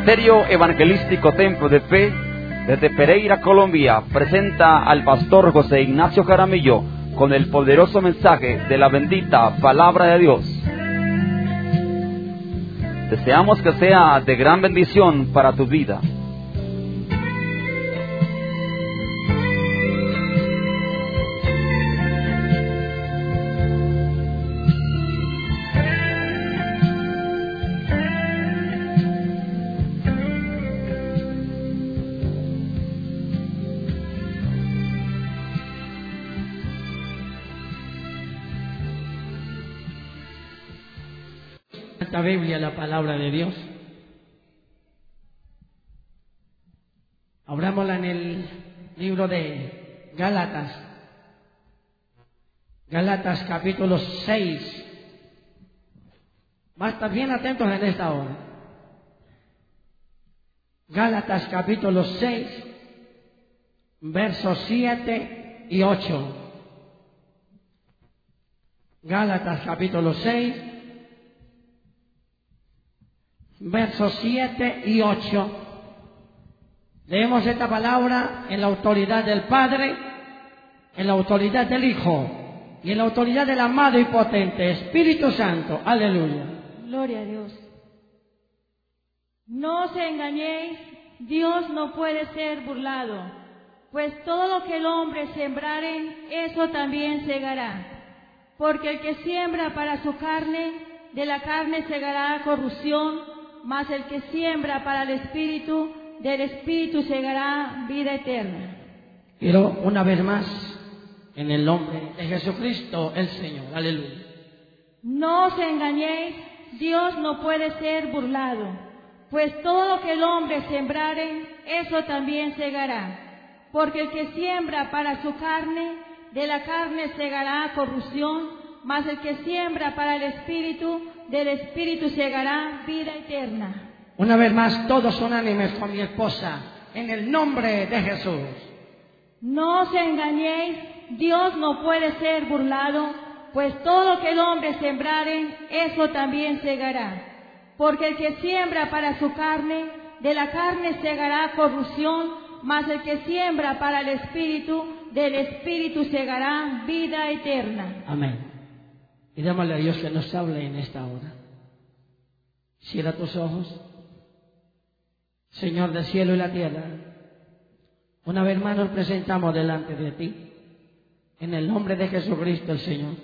Ministerio Evangelístico Templo de Fe, desde Pereira, Colombia, presenta al pastor José Ignacio Jaramillo con el poderoso mensaje de la bendita palabra de Dios. Deseamos que sea de gran bendición para tu vida. Santa Biblia, la palabra de Dios. Abrámosla en el libro de Gálatas. Gálatas capítulo 6. Va a estar bien atentos en esta hora. Gálatas capítulo 6, versos 7 y 8. Gálatas capítulo 6, versos 7 y 8. Leemos esta palabra en la autoridad del Padre, en la autoridad del Hijo y en la autoridad del amado y potente Espíritu Santo. Aleluya. Gloria a Dios. No os engañéis, Dios no puede ser burlado, pues todo lo que el hombre sembrare, eso también segará. Porque el que siembra para su carne, de la carne segará corrupción, mas el que siembra para el Espíritu, del Espíritu segará vida eterna. Quiero una vez más, en el nombre de Jesucristo el Señor. Aleluya. No os engañéis, Dios no puede ser burlado, pues todo lo que el hombre sembrare, eso también segará. Porque el que siembra para su carne, de la carne segará corrupción, mas el que siembra para el Espíritu, del Espíritu segará vida eterna. Una vez más, todos unánimes con mi esposa, en el nombre de Jesús. No os engañéis, Dios no puede ser burlado, pues todo lo que el hombre sembrare, eso también segará. Porque el que siembra para su carne, de la carne segará corrupción, mas el que siembra para el Espíritu, del Espíritu segará vida eterna. Amén. Y démosle a Dios que nos hable en esta hora. Cierra tus ojos. Señor del cielo y la tierra, una vez más nos presentamos delante de ti, en el nombre de Jesucristo el Señor,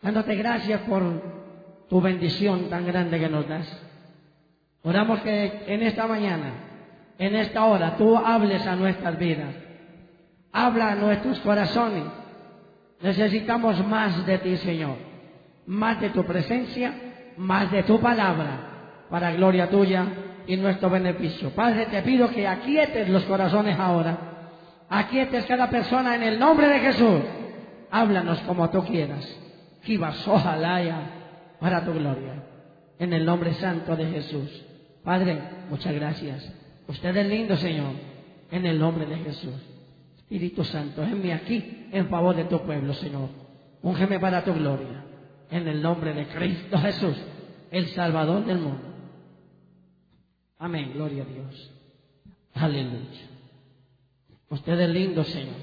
dándote gracias por tu bendición tan grande que nos das. Oramos que en esta mañana, en esta hora, tú hables a nuestras vidas, habla a nuestros corazones. Necesitamos más de ti, Señor, más de tu presencia, más de tu palabra, para gloria tuya y nuestro beneficio. Padre, te pido que aquietes los corazones ahora, aquietes cada persona en el nombre de Jesús. Háblanos como tú quieras. Kibas, ojalá para tu gloria. En el nombre santo de Jesús. Padre, muchas gracias. Usted es lindo, Señor. En el nombre de Jesús. Espíritu Santo, envíame aquí en favor de tu pueblo, Señor. Úngeme para tu gloria. En el nombre de Cristo Jesús, el Salvador del mundo. Amén, gloria a Dios. Aleluya. Usted es lindo, Señor.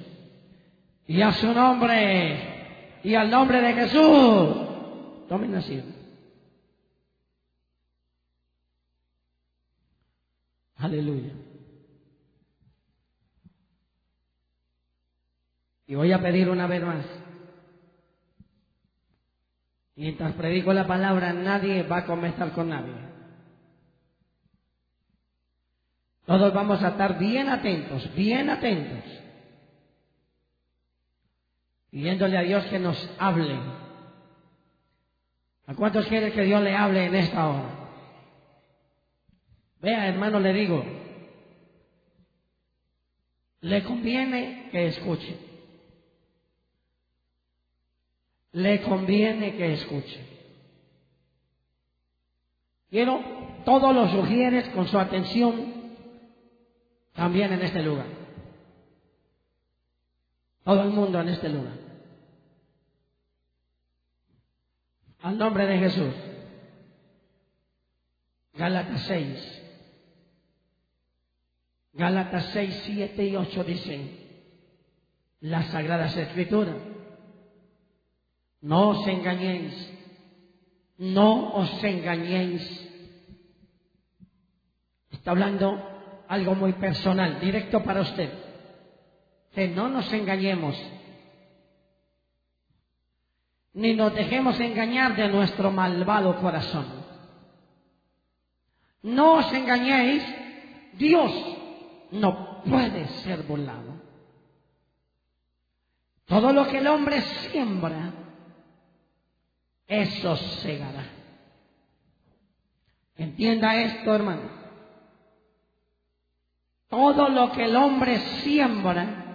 Y a su nombre, y al nombre de Jesús, tomen asiento. Aleluya. Y voy a pedir una vez más. Mientras predico la palabra, nadie va a comenzar con nadie. Todos vamos a estar bien atentos, bien atentos. Pidiéndole a Dios que nos hable. ¿A cuántos quieren que Dios le hable en esta hora? Vea, hermano, le digo, le conviene que escuche. Le conviene que escuche. Quiero todos los sugieres con su atención también en este lugar. Todo el mundo en este lugar. Al nombre de Jesús. Gálatas 6. Gálatas 6, 7 y 8 dicen las Sagradas Escrituras. No os engañéis, no os engañéis. Está hablando algo muy personal, directo para usted. Que no nos engañemos, ni nos dejemos engañar de nuestro malvado corazón. No os engañéis, Dios no puede ser burlado. Todo lo que el hombre siembra, eso segará. Entienda esto, hermano. Todo lo que el hombre siembra,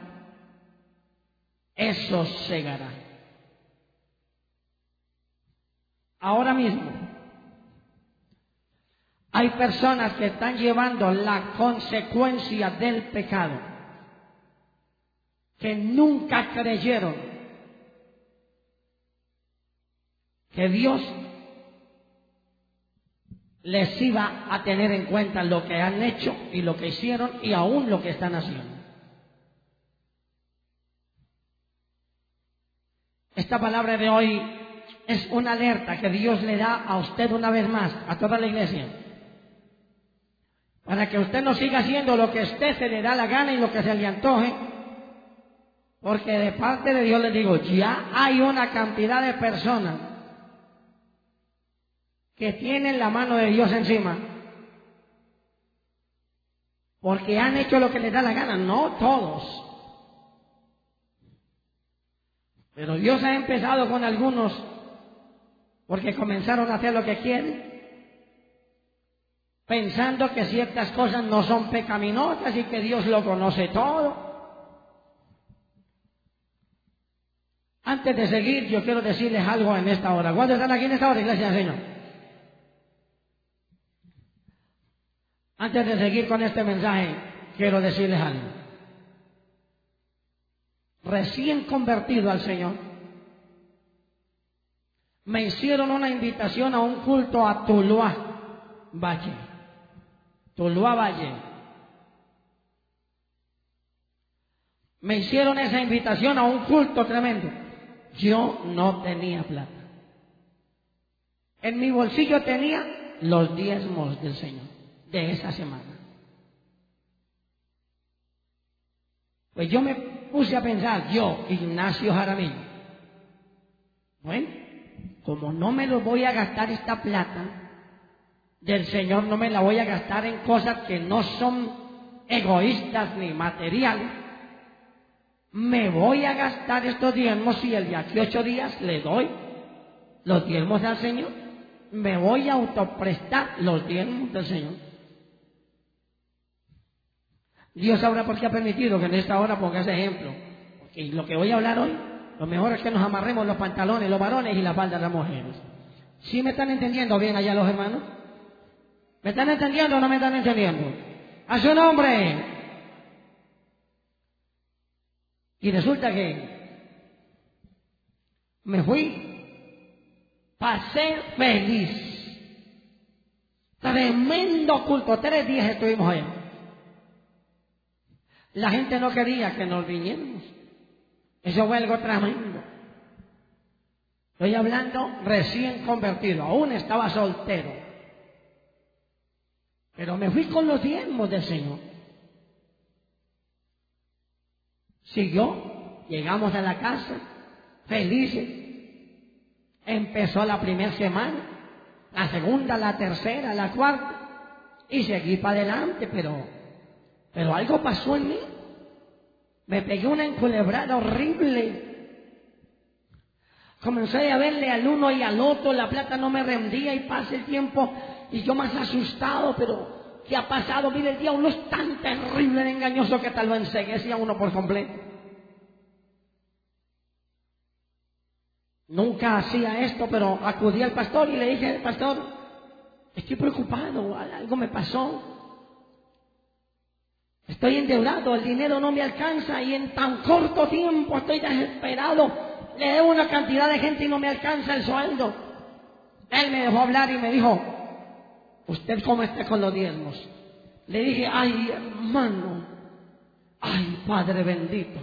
eso segará. Ahora mismo, hay personas que están llevando la consecuencia del pecado que nunca creyeron que Dios les iba a tener en cuenta lo que han hecho y lo que hicieron y aún lo que están haciendo. Esta palabra de hoy es una alerta que Dios le da a usted una vez más, a toda la iglesia, para que usted no siga haciendo lo que a usted se le da la gana y lo que se le antoje, porque de parte de Dios les digo, ya hay una cantidad de personas que tienen la mano de Dios encima. Porque han hecho lo que les da la gana, no todos. Pero Dios ha empezado con algunos porque comenzaron a hacer lo que quieren, pensando que ciertas cosas no son pecaminosas y que Dios lo conoce todo. Antes de seguir, yo quiero decirles algo en esta hora. ¿Cuántos están aquí en esta hora, iglesia Señor? Antes de seguir con este mensaje, quiero decirles algo. Recién convertido al Señor, me hicieron una invitación a un culto a Tuluá Valle. Tuluá Valle. Me hicieron esa invitación a un culto tremendo. Yo no tenía plata. En mi bolsillo tenía los diezmos del Señor de esa semana. Pues yo me puse a pensar, yo, Ignacio Jaramillo, bueno, como no me lo voy a gastar esta plata del Señor, no me la voy a gastar en cosas que no son egoístas ni materiales, me voy a gastar estos diezmos y el de aquí ocho días le doy los diezmos al Señor. Me voy a autoprestar los diezmos del Señor. Dios sabrá por qué ha permitido que en esta hora ponga ese ejemplo. Porque lo que voy a hablar hoy, lo mejor es que nos amarremos los pantalones, los varones y la falda de las mujeres. ¿Sí me están entendiendo bien allá los hermanos? ¿Me están entendiendo o no me están entendiendo? A su nombre. Y resulta que me fui, pasé feliz. Tremendo culto, tres días estuvimos allá. La gente no quería que nos viniéramos. Eso fue algo tremendo. Estoy hablando recién convertido, aún estaba soltero. Pero me fui con los diezmos del Señor. Siguió, llegamos a la casa, felices. Empezó la primera semana, la segunda, la tercera, la cuarta, y seguí para adelante, pero, pero algo pasó en mí. Me pegué una enculebrada horrible. Comencé a verle al uno y al otro, la plata no me rendía y pasa el tiempo y yo más asustado, pero ¿Qué ha pasado? Mire, el diablo es tan terrible, engañoso que tal lo enseguece a uno por completo. Nunca hacía esto, pero acudí al pastor y le dije, pastor, estoy preocupado, algo me pasó. Estoy endeudado, el dinero no me alcanza y en tan corto tiempo estoy desesperado. Le debo una cantidad de gente y no me alcanza el sueldo. Él me dejó hablar y me dijo, ¿usted cómo está con los diezmos? Le dije, ay hermano, ay Padre bendito.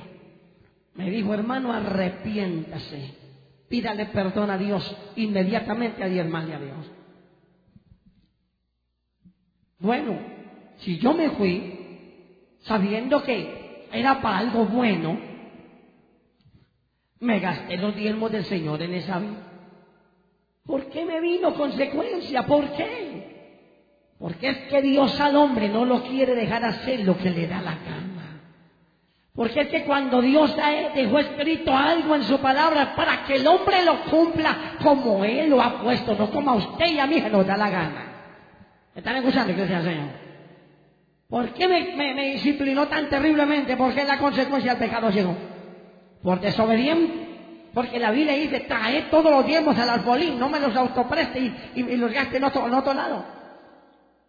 Me dijo, hermano, arrepiéntase. Pídale perdón a Dios inmediatamente a diezmarle a Dios. Bueno, si yo me fui sabiendo que era para algo bueno, me gasté los diezmos del Señor en esa vida. ¿Por qué me vino consecuencia? ¿Por qué? Porque es que Dios al hombre no lo quiere dejar hacer lo que le da la gana. Porque es que cuando Dios dejó escrito algo en su palabra para que el hombre lo cumpla como Él lo ha puesto, no como a usted y a mí se nos da la gana. ¿Me están escuchando, iglesia Señor? ¿Por qué me, disciplinó tan terriblemente? ¿Por qué la consecuencia del pecado llegó? Por desobediente. Porque la Biblia dice, trae todos los diezmos al alfolín, no me los autopreste y, los gaste en otro, en otro lado.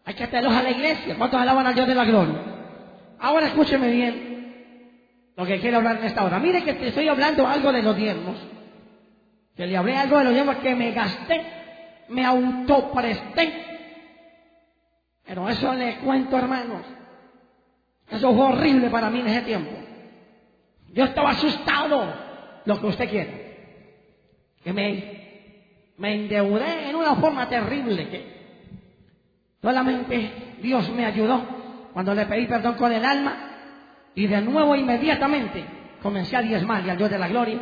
Hay que traerlos a la iglesia. ¿Cuántos alaban al Dios de la gloria? Ahora escúcheme bien lo que quiero hablar en esta hora. Mire que te estoy hablando algo de los diezmos. Que le hablé algo de los diezmos que me gasté, me autopresté pero eso le cuento, hermanos. Eso fue horrible para mí en ese tiempo. Yo estaba asustado, lo que usted quiere. Que me, me endeudé en una forma terrible que solamente Dios me ayudó cuando le pedí perdón con el alma y de nuevo inmediatamente comencé a diezmar y al Dios de la gloria.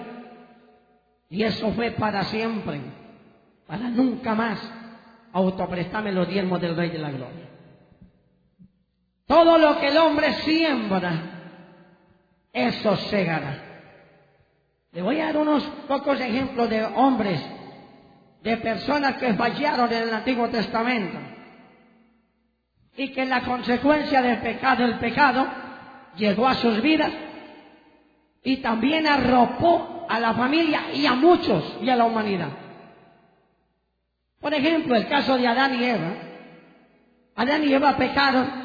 Y eso fue para siempre, para nunca más autoprestarme los diezmos del Rey de la Gloria. Todo lo que el hombre siembra, eso segará. Le voy a dar unos pocos ejemplos de hombres, de personas que fallaron en el Antiguo Testamento y que la consecuencia del pecado, el pecado, llegó a sus vidas y también arropó a la familia y a muchos y a la humanidad. Por ejemplo, el caso de Adán y Eva. Adán y Eva pecaron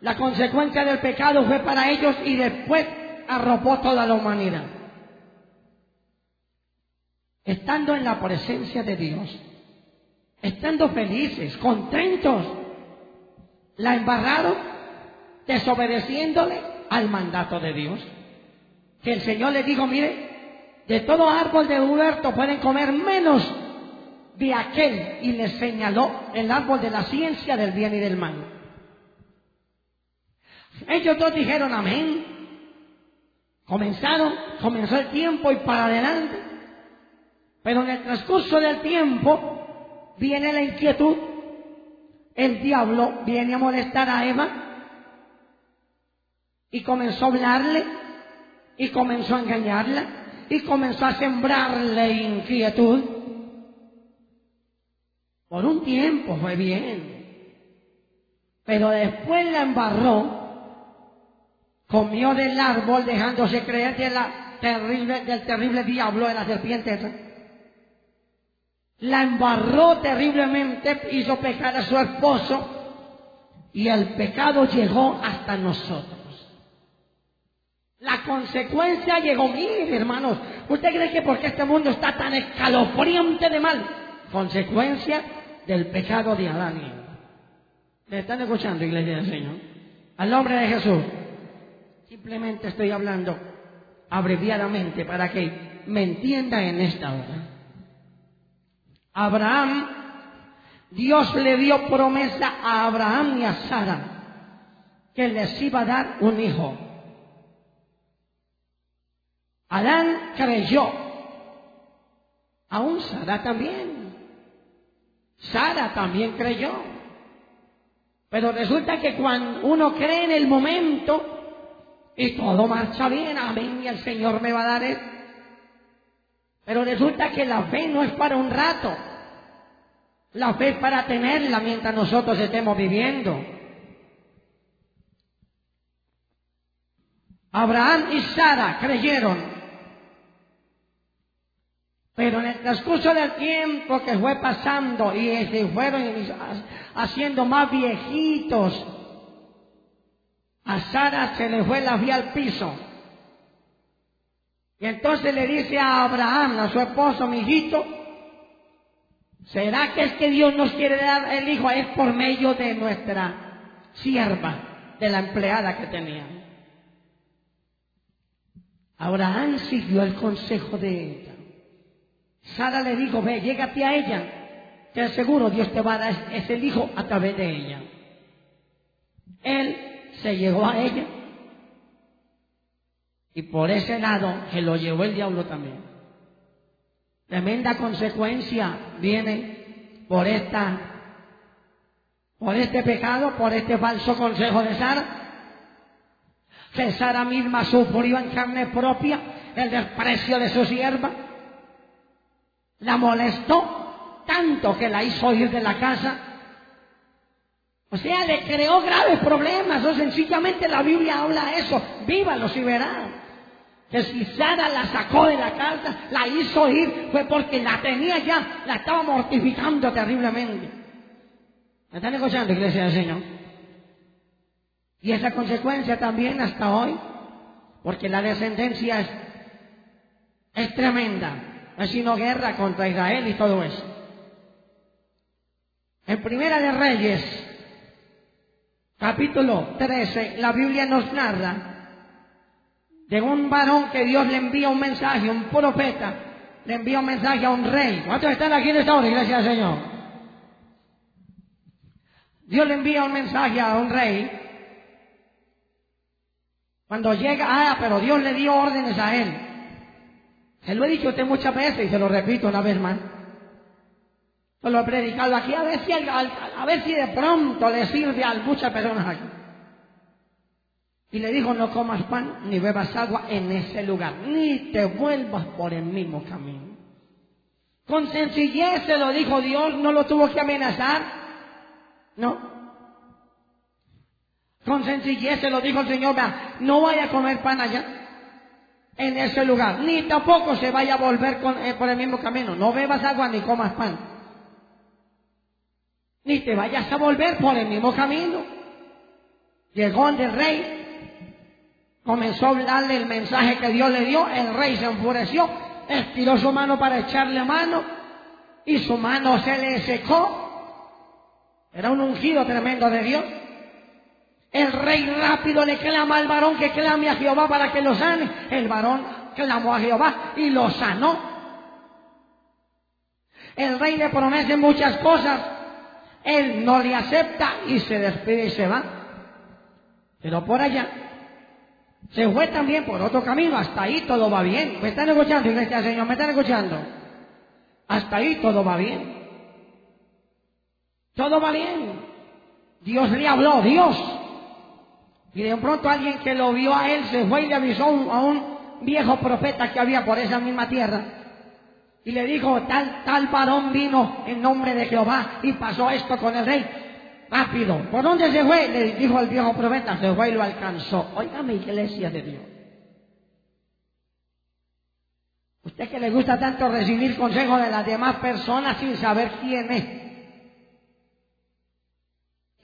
la consecuencia del pecado fue para ellos y después arropó toda la humanidad. Estando en la presencia de Dios, estando felices, contentos, la embarraron desobedeciéndole al mandato de Dios. Que el Señor le dijo, mire, de todo árbol de huerto pueden comer menos de aquel y le señaló el árbol de la ciencia del bien y del mal. Ellos dos dijeron amén. Comenzaron, comenzó el tiempo y para adelante. Pero en el transcurso del tiempo viene la inquietud. El diablo viene a molestar a Eva y comenzó a hablarle y comenzó a engañarla y comenzó a sembrarle inquietud. Por un tiempo fue bien, pero después la embarró comió del árbol dejándose creer de la terrible, del terrible diablo de la serpiente La embarró terriblemente, hizo pecar a su esposo y el pecado llegó hasta nosotros. La consecuencia llegó, mire hermanos, ¿usted cree que porque este mundo está tan escalofriante de mal? Consecuencia del pecado de Adán. ¿Le están escuchando, iglesia del Señor? Al nombre de Jesús. Simplemente estoy hablando abreviadamente para que me entienda en esta hora. Abraham, Dios le dio promesa a Abraham y a Sara que les iba a dar un hijo. Adán creyó, aún Sara también. Sara también creyó. Pero resulta que cuando uno cree en el momento, y todo marcha bien, amén, y el Señor me va a dar eso. Pero resulta que la fe no es para un rato. La fe es para tenerla mientras nosotros estemos viviendo. Abraham y Sara creyeron. Pero en el transcurso del tiempo que fue pasando y se fueron haciendo más viejitos, a Sara se le fue la vía al piso. Y entonces le dice a Abraham, a su esposo, mi hijito, ¿Será que es que Dios nos quiere dar el hijo? Es por medio de nuestra sierva, de la empleada que tenía. Abraham siguió el consejo de ella. Sara le dijo, ve, llégate a ella, que seguro Dios te va a dar ese hijo a través de ella. Él se llegó a ella y por ese lado se lo llevó el diablo también. Tremenda consecuencia viene por esta, por este pecado, por este falso consejo de Sara. Que Sara misma sufrió en carne propia el desprecio de su sierva. La molestó tanto que la hizo ir de la casa. O sea, le creó graves problemas. O sencillamente la Biblia habla eso. Vívalos y verán que si Sara la sacó de la casa, la hizo ir, fue porque la tenía ya, la estaba mortificando terriblemente. ¿Me están escuchando, iglesia del Señor? Y esa consecuencia también hasta hoy, porque la descendencia es, es tremenda. Sino guerra contra Israel y todo eso. En Primera de Reyes, capítulo 13, la Biblia nos narra de un varón que Dios le envía un mensaje, un profeta, le envía un mensaje a un rey. ¿Cuántos están aquí en esta hora, del Señor? Dios le envía un mensaje a un rey. Cuando llega, ah, pero Dios le dio órdenes a él. Se lo he dicho usted muchas veces y se lo repito una vez más. Se lo he predicado aquí a ver si, a ver de pronto le sirve a muchas personas aquí. Y le dijo, no comas pan ni bebas agua en ese lugar, ni te vuelvas por el mismo camino. Con sencillez se lo dijo Dios, no lo tuvo que amenazar. No. Con sencillez se lo dijo el Señor, no vaya a comer pan allá, en ese lugar, ni tampoco se vaya a volver eh, por el mismo camino. No bebas agua ni comas pan. Ni te vayas a volver por el mismo camino. Llegó el rey, comenzó a hablarle el mensaje que Dios le dio, el rey se enfureció, estiró su mano para echarle mano y su mano se le secó. Era un ungido tremendo de Dios. El rey rápido le clama al varón que clame a Jehová para que lo sane. El varón clamó a Jehová y lo sanó. El rey le promete muchas cosas. Él no le acepta y se despide y se va. Pero por allá se fue también por otro camino, hasta ahí todo va bien. ¿Me están escuchando, iglesia Señor? ¿Me están escuchando? Hasta ahí todo va bien. Todo va bien. Dios le habló, Dios. Y de pronto alguien que lo vio a él se fue y le avisó a un viejo profeta que había por esa misma tierra. Y le dijo, tal, tal varón vino en nombre de Jehová y pasó esto con el rey rápido. ¿Por dónde se fue? Le dijo el viejo profeta, se fue y lo alcanzó. mi iglesia de Dios. Usted que le gusta tanto recibir consejos de las demás personas sin saber quién es.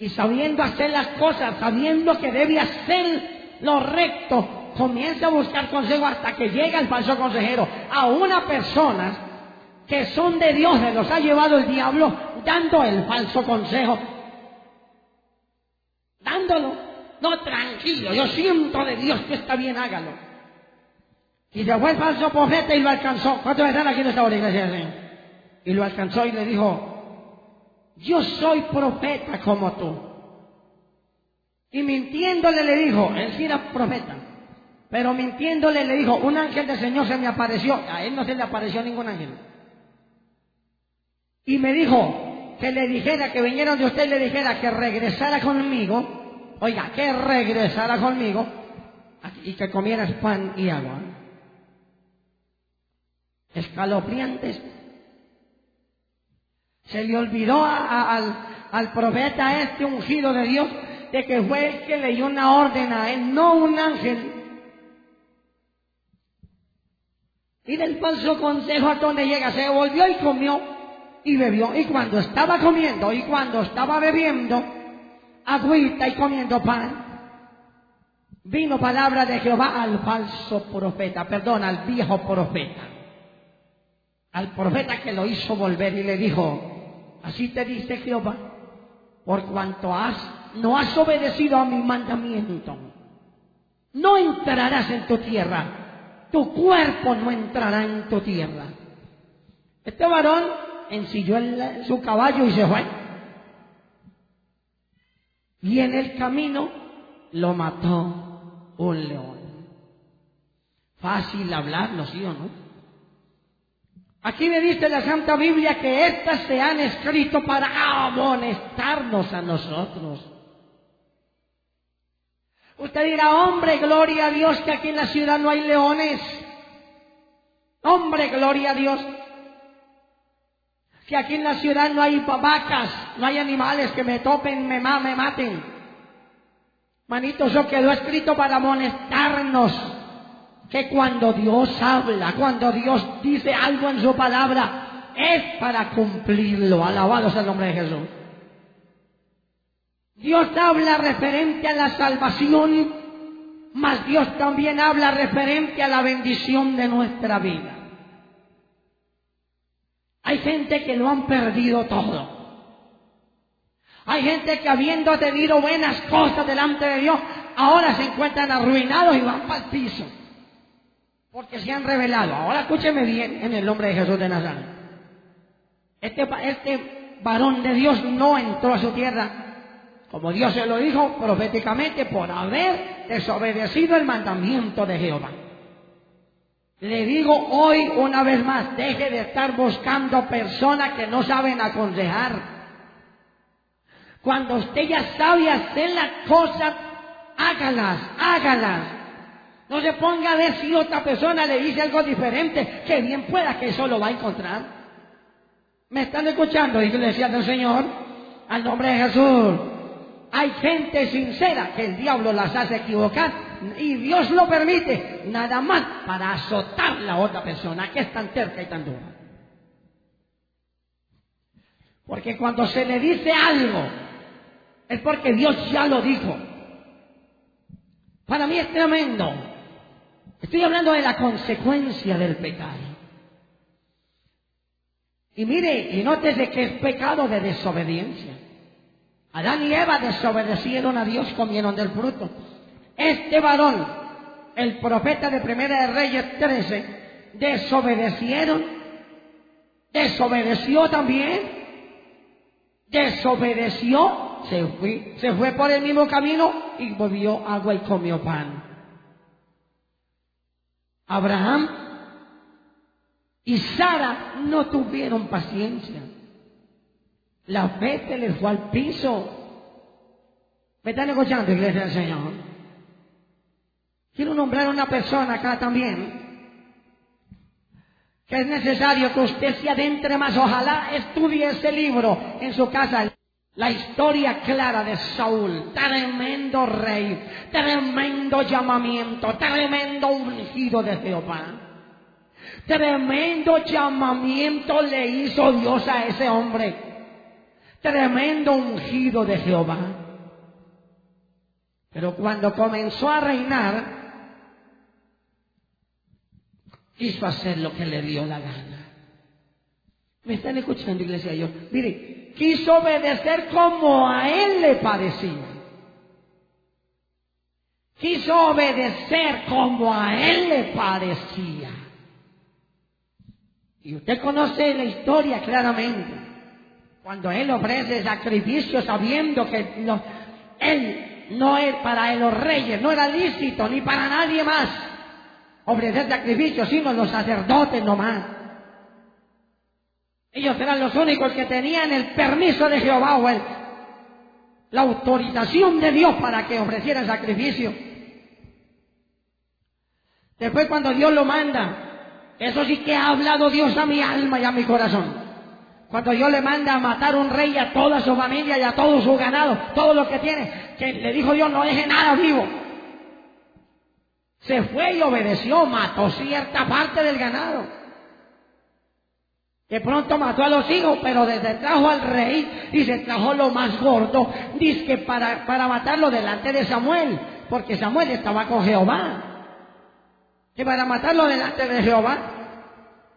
Y sabiendo hacer las cosas, sabiendo que debe hacer lo recto, comienza a buscar consejo hasta que llega el falso consejero. A una persona que son de Dios, se los ha llevado el diablo dando el falso consejo dándolo. No, tranquilo, yo siento de Dios que está bien, hágalo. Y fue el falso profeta y lo alcanzó. ¿Cuántos están aquí en esta hora, iglesia? Y lo alcanzó y le dijo, yo soy profeta como tú. Y mintiéndole le dijo, él sí era profeta, pero mintiéndole le dijo, un ángel del Señor se me apareció, a él no se le apareció ningún ángel. Y me dijo que le dijera, que vinieron de usted y le dijera que regresara conmigo oiga, que regresara conmigo y que comieras pan y agua. Escalofriantes. Se le olvidó al, al profeta este ungido de Dios de que fue el que leyó una orden a él, no un ángel. Y del falso consejo a donde llega, se volvió y comió y bebió. Y cuando estaba comiendo y cuando estaba bebiendo, agüita y comiendo pan, vino palabra de Jehová al falso profeta, perdón, al viejo profeta, al profeta que lo hizo volver y le dijo, así te dice Jehová, por cuanto no has obedecido a mi mandamiento, no entrarás en tu tierra, tu cuerpo no entrará en tu tierra. Este varón ensilló en su caballo y se fue. Y en el camino lo mató un león. Fácil hablarlo, ¿sí o no? Aquí me dice la Santa Biblia que estas se han escrito para amonestarnos a nosotros. Usted dirá, hombre, gloria a Dios que aquí en la ciudad no hay leones. Hombre, gloria a Dios que aquí en la ciudad no hay vacas, no hay animales que me topen, me, me maten. Manito, eso quedó escrito para amonestarnos que cuando Dios habla, cuando Dios dice algo en su palabra, es para cumplirlo. Alabado sea el nombre de Jesús. Dios habla referente a la salvación, mas Dios también habla referente a la bendición de nuestra vida. Hay gente que lo han perdido todo. Hay gente que habiendo tenido buenas cosas delante de Dios, ahora se encuentran arruinados y van para el piso. Porque se han revelado. Ahora escúcheme bien en el nombre de Jesús de Nazaret. Este, este varón de Dios no entró a su tierra, como Dios se lo dijo proféticamente, por haber desobedecido el mandamiento de Jehová. Le digo hoy una vez más, deje de estar buscando personas que no saben aconsejar. Cuando usted ya sabe hacer las cosas, hágalas, hágalas. No se ponga a ver si otra persona le dice algo diferente, que bien pueda que eso lo va a encontrar. ¿Me están escuchando, iglesia del Señor? Al nombre de Jesús. Hay gente sincera que el diablo las hace equivocar y Dios lo permite nada más para azotar a la otra persona que es tan cerca y tan dura. Porque cuando se le dice algo es porque Dios ya lo dijo. Para mí es tremendo. Estoy hablando de la consecuencia del pecado. Y mire, y nótese que es pecado de desobediencia. Adán y Eva desobedecieron a Dios, comieron del fruto. Este varón, el profeta de Primera de Reyes 13, desobedecieron, desobedeció también, desobedeció, se fue, se fue por el mismo camino y bebió agua y comió pan. Abraham y Sara no tuvieron paciencia. La fe se les fue al piso. ¿Me están escuchando, iglesia del Señor? Quiero nombrar a una persona acá también que es necesario que usted se adentre más. Ojalá estudie ese libro en su casa. La historia clara de Saúl, tremendo rey, tremendo llamamiento, tremendo ungido de Jehová. Tremendo llamamiento le hizo Dios a ese hombre. Tremendo ungido de Jehová. Pero cuando comenzó a reinar, quiso hacer lo que le dio la gana. ¿Me están escuchando, iglesia? Yo, mire, quiso obedecer como a él le parecía. Quiso obedecer como a él le parecía. Y usted conoce la historia claramente. Cuando él ofrece sacrificio sabiendo que él no es para los reyes, no era lícito ni para nadie más ofrecer sacrificios, sino los sacerdotes nomás. Ellos eran los únicos que tenían el permiso de Jehová o la autorización de Dios para que ofrecieran sacrificio. Después cuando Dios lo manda, eso sí que ha hablado Dios a mi alma y a mi corazón. Cuando Dios le manda a matar un rey a toda su familia y a todo su ganado, todo lo que tiene, que le dijo Dios no deje nada vivo. Se fue y obedeció, mató cierta parte del ganado. De pronto mató a los hijos, pero desde trajo al rey y se trajo lo más gordo, dice que para, para matarlo delante de Samuel, porque Samuel estaba con Jehová. Que para matarlo delante de Jehová,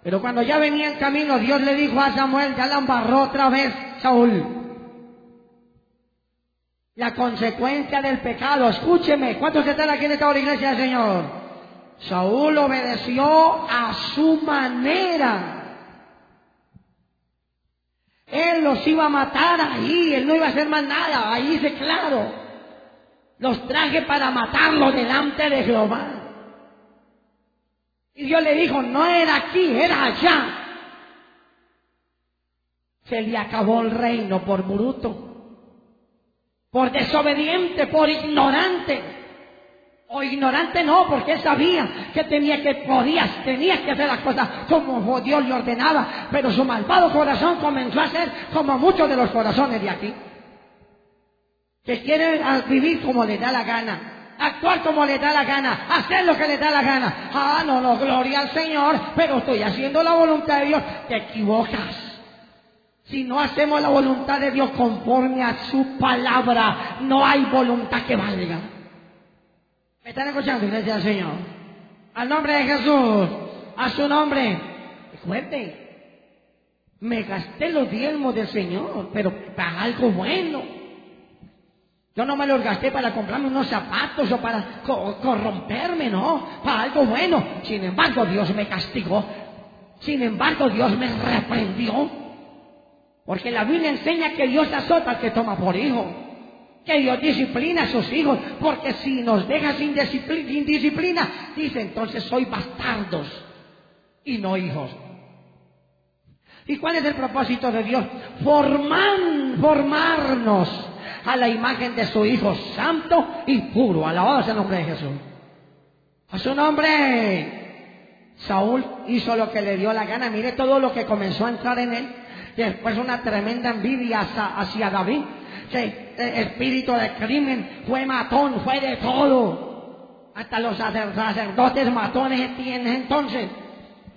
pero cuando ya venía en camino, Dios le dijo a Samuel, ya la embarró otra vez, Saúl. La consecuencia del pecado, escúcheme, ¿cuántos están aquí en esta iglesia del Señor? Saúl obedeció a su manera. Él los iba a matar ahí, él no iba a hacer más nada, ahí dice claro. Los traje para matarlos delante de Jehová. Y Dios le dijo, no era aquí, era allá. Se le acabó el reino por bruto por desobediente, por ignorante. O ignorante no, porque sabía que tenía que, podías, tenías que hacer las cosas como Dios le ordenaba, pero su malvado corazón comenzó a ser como muchos de los corazones de aquí, que quieren vivir como les da la gana, actuar como les da la gana, hacer lo que les da la gana. Ah, no, no, gloria al Señor, pero estoy haciendo la voluntad de Dios, te equivocas. Si no hacemos la voluntad de Dios conforme a su palabra, no hay voluntad que valga. ¿Me están escuchando, iglesia del Señor? Al nombre de Jesús, a su nombre. Recuerden, me gasté los diezmos del Señor, pero para algo bueno. Yo no me los gasté para comprarme unos zapatos o para corromperme, no, para algo bueno. Sin embargo, Dios me castigó. Sin embargo, Dios me reprendió. Porque la Biblia enseña que Dios azota al que toma por hijo. Que Dios disciplina a sus hijos. Porque si nos deja sin disciplina, dice entonces soy bastardos y no hijos. ¿Y cuál es el propósito de Dios? Forman, formarnos a la imagen de su Hijo Santo y puro. Alabado sea el nombre de Jesús. A su nombre. Saúl hizo lo que le dio la gana. Mire todo lo que comenzó a entrar en él después una tremenda envidia hacia, David, espíritu de crimen fue matón, fue de todo. Hasta los sacerdotes matones tienen entonces,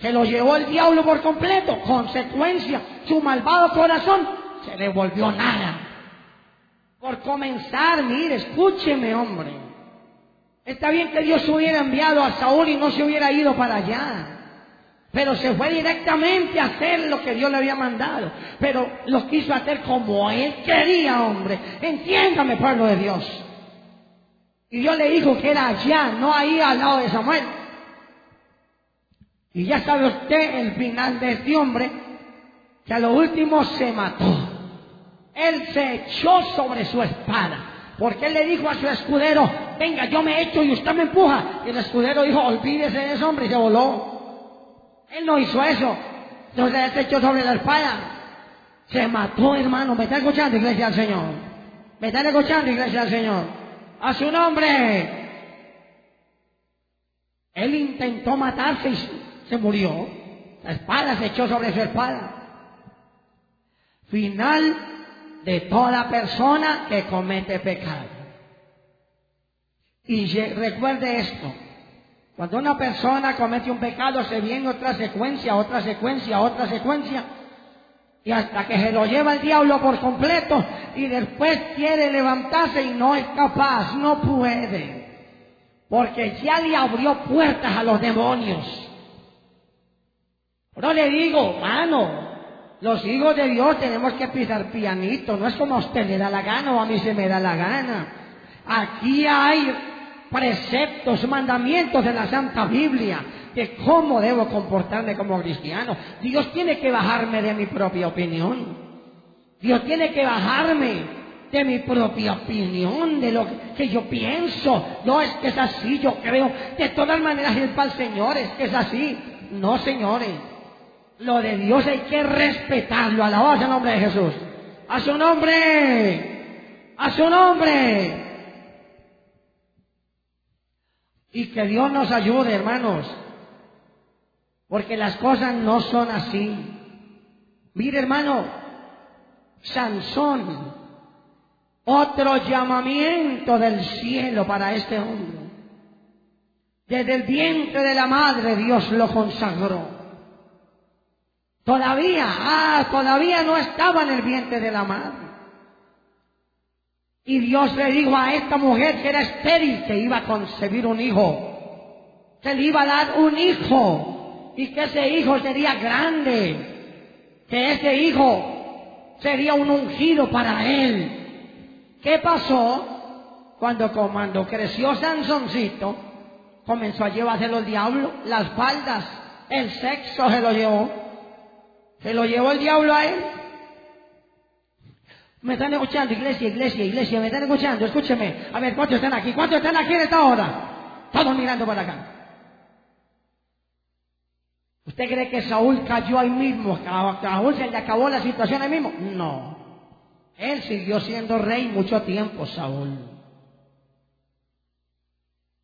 que lo llevó el diablo por completo. Consecuencia, su malvado corazón se le volvió nada. Por comenzar, mire, escúcheme, hombre. Está bien que Dios hubiera enviado a Saúl y no se hubiera ido para allá. Pero se fue directamente a hacer lo que Dios le había mandado. Pero lo quiso hacer como él quería, hombre. Entiéndame, pueblo de Dios. Y Dios le dijo que era allá, no ahí al lado de Samuel. Y ya sabe usted el final de este hombre, que a lo último se mató. Él se echó sobre su espada. Porque él le dijo a su escudero, venga, yo me echo y usted me empuja. Y el escudero dijo, olvídese de ese hombre y se voló. Él no hizo eso. Él se echó sobre la espada. Se mató, hermano. ¿Me está escuchando, iglesia del Señor? ¿Me está escuchando, iglesia del Señor? A su nombre. Él intentó matarse y se murió. La espada se echó sobre su espada. Final de toda persona que comete pecado. Y recuerde esto, cuando una persona comete un pecado, se viene otra secuencia, otra secuencia, otra secuencia, y hasta que se lo lleva el diablo por completo, y después quiere levantarse y no es capaz, no puede, porque ya le abrió puertas a los demonios. Pero le digo, mano, los hijos de Dios tenemos que pisar pianito, no es como a usted le da la gana o a mí se me da la gana. Aquí hay preceptos, mandamientos de la Santa Biblia de cómo debo comportarme como cristiano. Dios tiene que bajarme de mi propia opinión. Dios tiene que bajarme de mi propia opinión, de lo que yo pienso. No es que es así, yo creo. De todas maneras el Señor, es que es así. No, señores. Lo de Dios hay que respetarlo. Alabado sea el nombre de Jesús. A su nombre. A su nombre. Y que Dios nos ayude, hermanos. Porque las cosas no son así. Mire, hermano, Sansón, otro llamamiento del cielo para este hombre. Desde el vientre de la madre Dios lo consagró. Todavía, ah, todavía no estaba en el vientre de la madre. Y Dios le dijo a esta mujer que era estéril que iba a concebir un hijo, que le iba a dar un hijo y que ese hijo sería grande, que ese hijo sería un ungido para él. ¿Qué pasó? Cuando cuando creció Sansoncito, comenzó a llevarse los diablos, las faldas, el sexo se lo llevó. Se lo llevó el diablo a él. Me están escuchando, iglesia, iglesia, iglesia, me están escuchando, escúcheme. A ver, ¿cuántos están aquí? ¿Cuántos están aquí en esta hora? Todos mirando para acá. ¿Usted cree que Saúl cayó ahí mismo? ¿A Saúl se le acabó la situación ahí mismo? No. Él siguió siendo rey mucho tiempo, Saúl.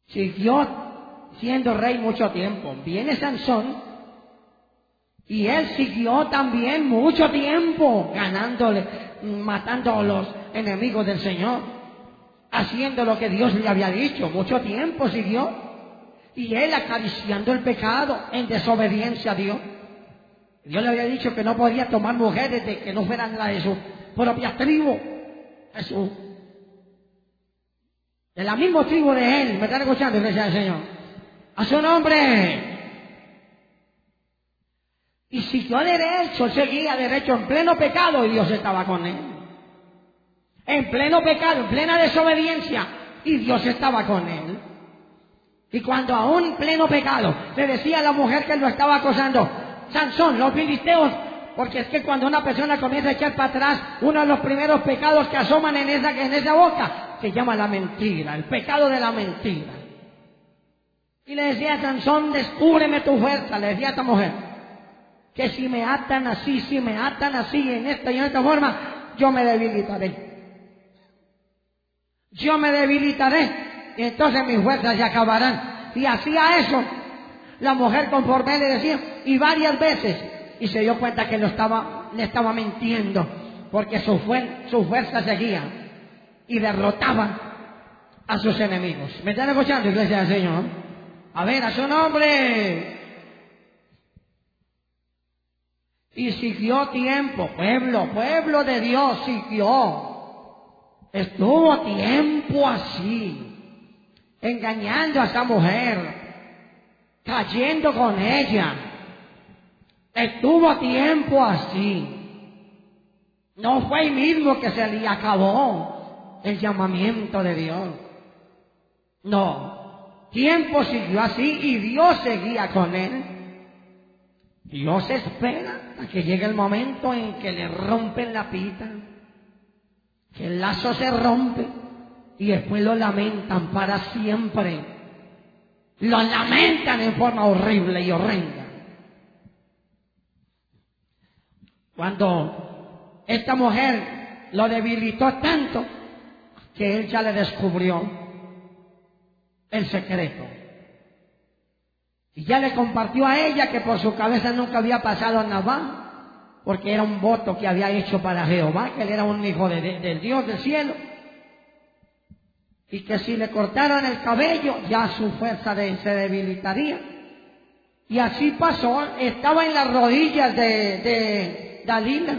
Siguió siendo rey mucho tiempo. Viene Sansón y él siguió también mucho tiempo ganándole, matando a los enemigos del Señor, haciendo lo que Dios le había dicho. Mucho tiempo siguió. Y él acariciando el pecado en desobediencia a Dios. Dios le había dicho que no podía tomar mujeres de que no fueran de su propia tribu. Jesús. De la misma tribu de él. ¿Me están escuchando, iglesia del Señor? A su nombre. Y siguió derecho, seguía derecho en pleno pecado y Dios estaba con él. En pleno pecado, en plena desobediencia y Dios estaba con él. Y cuando aún en pleno pecado le decía a la mujer que lo estaba acosando, Sansón, los filisteos, porque es que cuando una persona comienza a echar para atrás, uno de los primeros pecados que asoman en esa, en esa boca se llama la mentira, el pecado de la mentira. Y le decía a Sansón, descúbreme tu fuerza, le decía a esta mujer, que si me atan así, si me atan así, en esta y en esta forma, yo me debilitaré. Yo me debilitaré y entonces mis fuerzas se acabarán. Y hacía eso la mujer conforme le decía, y varias veces, y se dio cuenta que lo estaba, le estaba mintiendo, porque su, su fuerza seguía y derrotaban a sus enemigos. ¿Me están escuchando, iglesia del Señor? A ver, a su nombre. Y siguió tiempo, pueblo, pueblo de Dios, siguió. Estuvo tiempo así engañando a esa mujer, cayendo con ella. Estuvo tiempo así. No fue el mismo que se le acabó el llamamiento de Dios. No, tiempo siguió así y Dios seguía con él. Dios espera a que llegue el momento en que le rompen la pita, que el lazo se rompe y después lo lamentan para siempre. Lo lamentan en forma horrible y horrenda. Cuando esta mujer lo debilitó tanto que él ya le descubrió el secreto. Y ya le compartió a ella que por su cabeza nunca había pasado nada, porque era un voto que había hecho para Jehová, que él era un hijo de, del Dios del cielo y que si le cortaran el cabello ya su fuerza se debilitaría. Y así pasó, estaba en las rodillas de, de Dalila.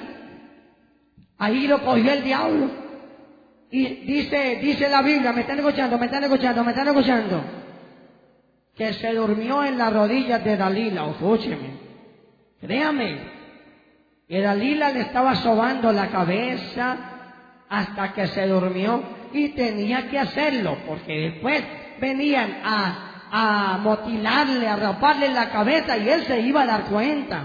Ahí lo cogió el diablo. Y dice, dice la Biblia, me están escuchando, me están escuchando, me están escuchando, que se durmió en las rodillas de Dalila, escúcheme, créame, que Dalila le estaba sobando la cabeza hasta que se durmió y tenía que hacerlo, porque después venían a, a motilarle, a raparle la cabeza y él se iba a dar cuenta.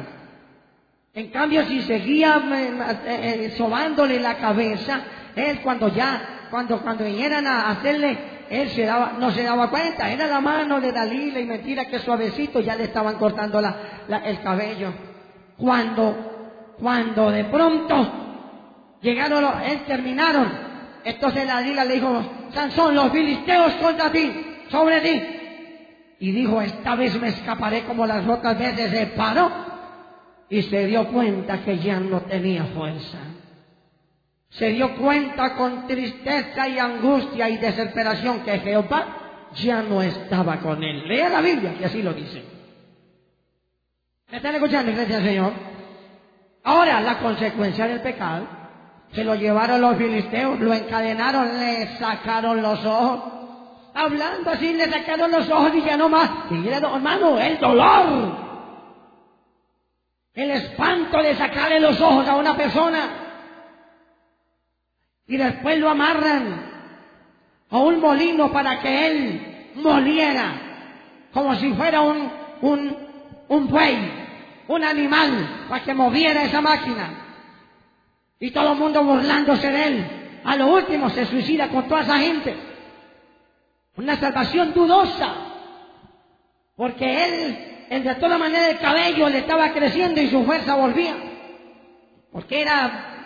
En cambio, si seguía eh, eh, eh, sobándole la cabeza, él cuando ya, cuando, cuando vinieran a hacerle, él se daba, no se daba cuenta, era la mano de Dalila y mentira que suavecito ya le estaban cortando la, el cabello. Cuando, cuando de pronto llegaron, los, él terminaron entonces la liga le dijo, Sansón, los filisteos contra ti, sobre ti. Y dijo, esta vez me escaparé como las otras veces. Se paró y se dio cuenta que ya no tenía fuerza. Se dio cuenta con tristeza y angustia y desesperación que Jehová ya no estaba con él. Lea la Biblia y así lo dice. ¿Me están escuchando, iglesia Señor? Ahora, la consecuencia del pecado se lo llevaron los filisteos, lo encadenaron, le sacaron los ojos. Hablando así, le sacaron los ojos y ya no más. Y hermano, el dolor. El espanto de sacarle los ojos a una persona. Y después lo amarran a un molino para que él moliera como si fuera un, un, un buey, un animal, para que moviera esa máquina. Y todo el mundo burlándose de él. A lo último se suicida con toda esa gente. Una salvación dudosa. Porque él, entre toda manera, el cabello le estaba creciendo y su fuerza volvía. Porque era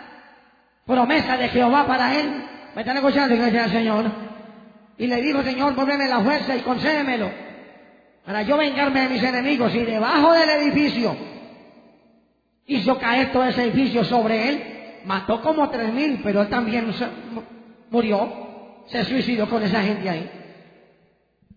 promesa de Jehová para él. ¿Me están escuchando, iglesia del Señor? Y le dijo, Señor, volveme la fuerza y concédemelo. Para yo vengarme de mis enemigos. Y debajo del edificio hizo caer todo ese edificio sobre él. Mató como tres mil, pero él también murió. Se suicidó con esa gente ahí.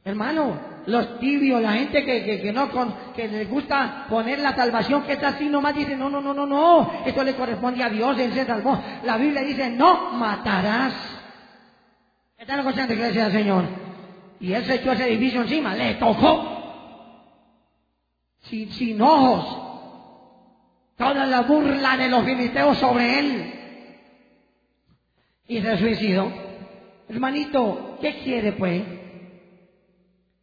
Hermano, los tibios, la gente que, que, no con, que les gusta poner la salvación que está así nomás dice, no, no, no, no, no, esto le corresponde a Dios, Él se salvó. La Biblia dice, no matarás. ¿Están escuchando, iglesia del Señor? Y él se echó ese edificio encima, le tocó. Sin, sin ojos. Toda la burla de los filisteos sobre él. Y se suicidó. Hermanito, ¿qué quiere pues?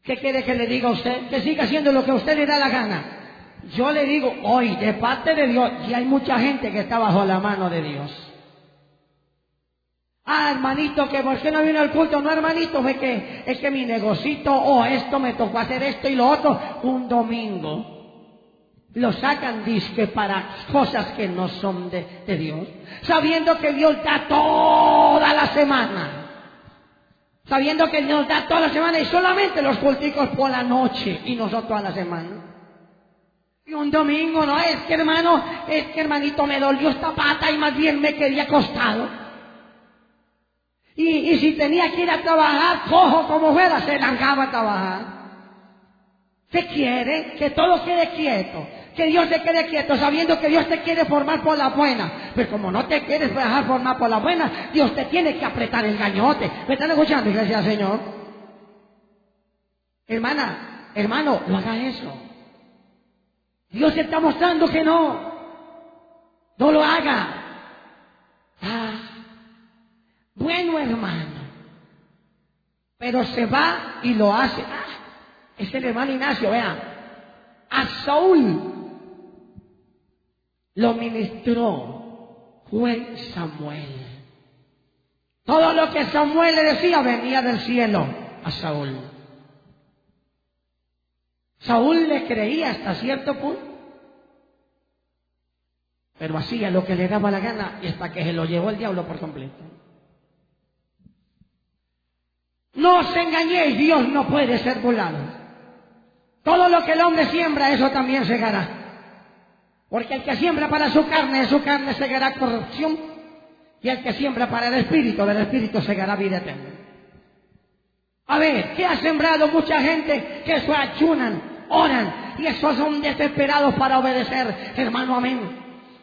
¿Qué quiere que le diga a usted? Que siga haciendo lo que a usted le da la gana. Yo le digo hoy, de parte de Dios, y hay mucha gente que está bajo la mano de Dios. Ah, hermanito, que por qué no vino al culto, no hermanito, es que, es que mi negocito o esto me tocó hacer esto y lo otro un domingo. Lo sacan disque para cosas que no son de, de Dios, sabiendo que Dios da toda la semana sabiendo que Dios da toda la semana y solamente los culticos por la noche y nosotros toda la semana. Y un domingo, no, es que hermano, es que hermanito me dolió esta pata y más bien me quedé acostado. Y, y si tenía que ir a trabajar, cojo como fuera, se largaba a trabajar. ¿Qué quiere? Que todo quede quieto que Dios te quede quieto sabiendo que Dios te quiere formar por la buena. Pero como no te quieres dejar formar por la buena, Dios te tiene que apretar el gañote. ¿Me están escuchando, iglesia Señor? Hermana, hermano, no haga eso. Dios te está mostrando que no. No lo haga. Ah, bueno, hermano. Pero se va y lo hace. Ah, es el hermano Ignacio, vean. A Saúl lo ministró fue Samuel. Todo lo que Samuel le decía venía del cielo a Saúl. Saúl le creía hasta cierto punto, pero hacía lo que le daba la gana y hasta que se lo llevó el diablo por completo. No os engañéis, Dios no puede ser burlado. Todo lo que el hombre siembra, eso también segará. Porque el que siembra para su carne, su carne segará corrupción. Y el que siembra para el espíritu, del espíritu segará vida eterna. A ver, ¿qué ha sembrado mucha gente que eso ayunan, oran y esos son desesperados para obedecer? Hermano, amén.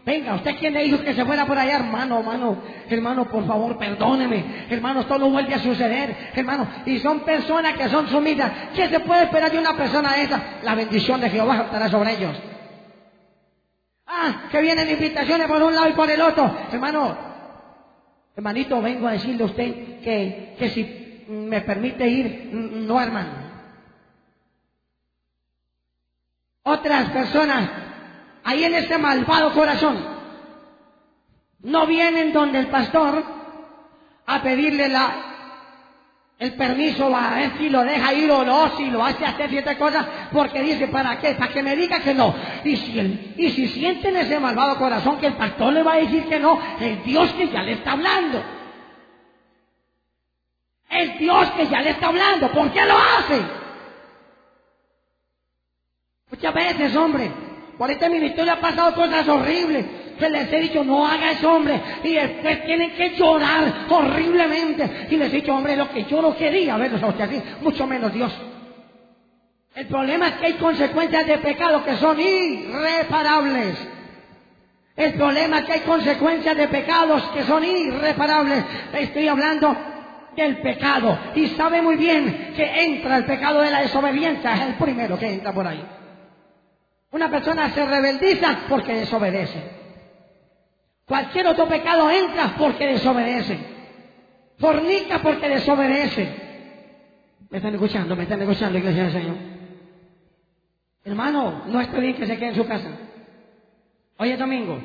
Venga, usted quién le dijo que se fuera por allá, hermano, hermano, hermano, por favor, perdóneme, hermano, esto no vuelve a suceder, hermano, y son personas que son sumidas. ¿Qué se puede esperar de una persona esa? La bendición de Jehová estará sobre ellos. Ah, que vienen invitaciones por un lado y por el otro. Hermano, hermanito, vengo a decirle a usted que, que si me permite ir, no hermano. Otras personas, ahí en ese malvado corazón, no vienen donde el pastor a pedirle la el permiso va a ver si lo deja ir o no, si lo hace hacer ciertas cosas, porque dice, ¿para qué? Para que me diga que no. Y si, el, y si sienten ese malvado corazón que el pastor le va a decir que no, el Dios que ya le está hablando. El Dios que ya le está hablando, ¿por qué lo hace? Muchas veces, hombre, por este ministerio ha pasado cosas horribles que les he dicho, no haga eso, hombre. Y después tienen que llorar horriblemente. Y les he dicho, hombre, lo que yo no quería verlos a mucho menos Dios. El problema es que hay consecuencias de pecado que son irreparables. El problema es que hay consecuencias de pecados que son irreparables. Estoy hablando del pecado. Y sabe muy bien que entra el pecado de la desobediencia. Es el primero que entra por ahí. Una persona se rebeldiza porque desobedece. Cualquier otro pecado entra porque desobedece. Fornica porque desobedece. ¿Me están escuchando? ¿Me están escuchando, iglesia del Señor? Hermano, no está bien que se quede en su casa. Hoy es domingo.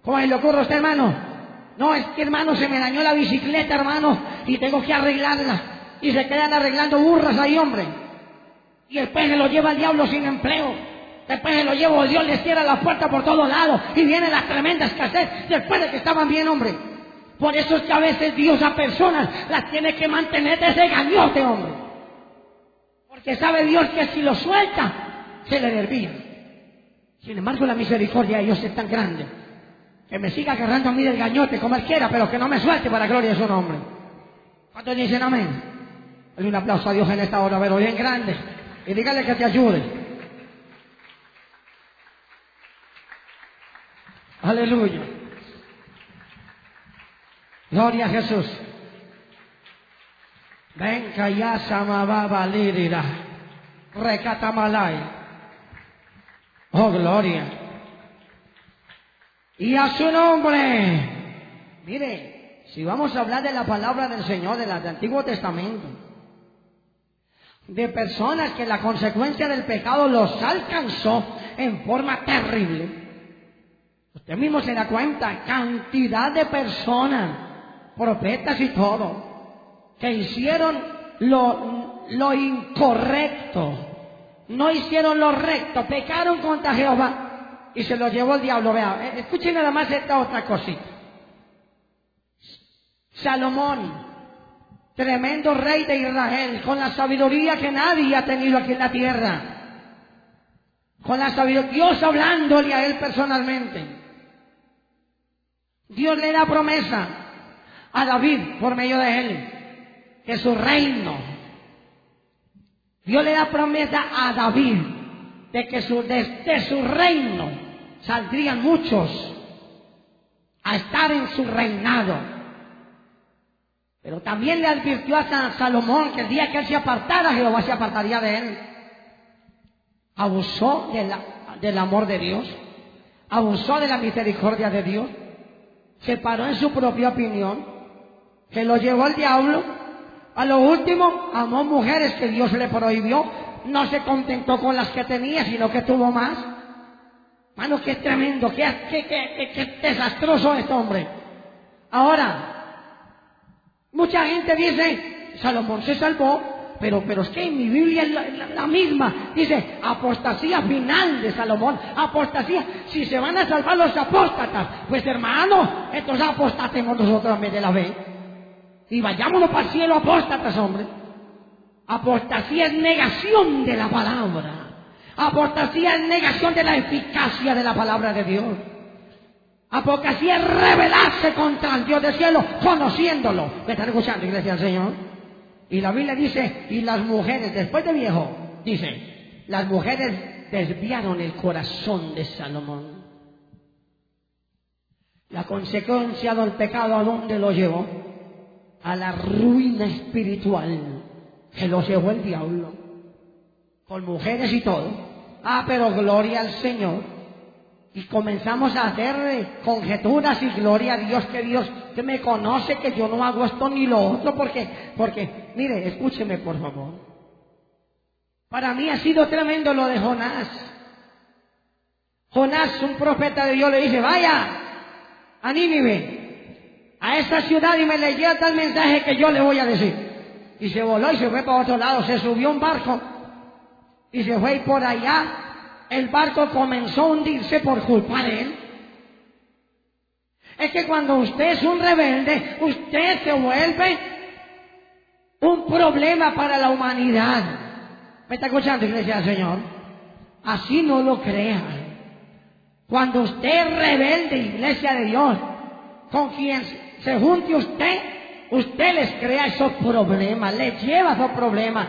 ¿Cómo le ocurre a usted, hermano? No, es que, hermano, se me dañó la bicicleta, hermano, y tengo que arreglarla. Y se quedan arreglando burras ahí, hombre. Y después se lo lleva el diablo sin empleo. Después se lo llevo, Dios les cierra la puerta por todos lados. Y viene la tremenda escasez después de que estaban bien, hombre. Por eso es que a veces Dios a personas las tiene que mantener de ese gañote, hombre. Porque sabe Dios que si lo suelta, se le desvía. Sin embargo, la misericordia de Dios es tan grande que me siga agarrando a mí del gañote como él quiera, pero que no me suelte para gloria de su nombre. ¿Cuántos dicen amén? Hay un aplauso a Dios en esta hora, pero bien grande. Y dígale que te ayude. Aleluya. Gloria a Jesús. Ya samababa lirira. Recatamalay. Oh, gloria. Y a su nombre. Mire, si vamos a hablar de la palabra del Señor, del Antiguo Testamento, de personas que la consecuencia del pecado los alcanzó en forma terrible. Usted mismo se da cuenta, cantidad de personas, profetas y todo, que hicieron lo, lo incorrecto, no hicieron lo recto, pecaron contra Jehová y se lo llevó el diablo. Vea, eh, escuchen nada más esta otra cosita. Salomón, tremendo rey de Israel, con la sabiduría que nadie ha tenido aquí en la tierra. Con la sabiduría, Dios hablándole a él personalmente. Dios le da promesa a David por medio de él, que su reino, Dios le da promesa a David de que su, desde su reino saldrían muchos a estar en su reinado. Pero también le advirtió a San Salomón que el día que él se apartara, Jehová se apartaría de él. Abusó de la, del amor de Dios, abusó de la misericordia de Dios, se paró en su propia opinión, que lo llevó al diablo. A lo último, amó mujeres que Dios le prohibió, no se contentó con las que tenía, sino que tuvo más. Mano, qué tremendo, qué, qué, qué, qué desastroso este hombre. Ahora, Mucha gente dice, Salomón se salvó, pero, pero es que en mi Biblia es la, misma. Dice, apostasía final de Salomón. Apostasía. Si se van a salvar los apóstatas, pues hermano, entonces apostatemos nosotros también de la fe. Y vayámonos para el cielo apóstatas, hombre. Apostasía es negación de la palabra. Apostasía es negación de la eficacia de la palabra de Dios. Apostasía es rebelarse contra el Dios del cielo, conociéndolo. ¿Me están escuchando, iglesia del Señor? Y la Biblia dice, y las mujeres, después de viejo, dice, las mujeres desviaron el corazón de Salomón. La consecuencia del pecado, ¿a dónde lo llevó? A la ruina espiritual que lo llevó el diablo. Con mujeres y todo. Ah, pero gloria al Señor y comenzamos a hacer conjeturas y gloria a Dios que Dios que me conoce que yo no hago esto ni lo otro porque porque mire escúcheme por favor. Para mí ha sido tremendo lo de Jonás. Jonás un profeta de Dios le dice vaya a a esa ciudad y me le lleva tal mensaje que yo le voy a decir. Y se voló y se fue para otro lado se subió un barco y se fue por allá el barco comenzó a hundirse por culpa de él. Es que cuando usted es un rebelde, usted se vuelve un problema para la humanidad. ¿Me está escuchando, iglesia del Señor? Así no lo crea. Cuando usted es rebelde, iglesia de Dios, con quien se junte usted, usted les crea esos problemas, les lleva esos problemas,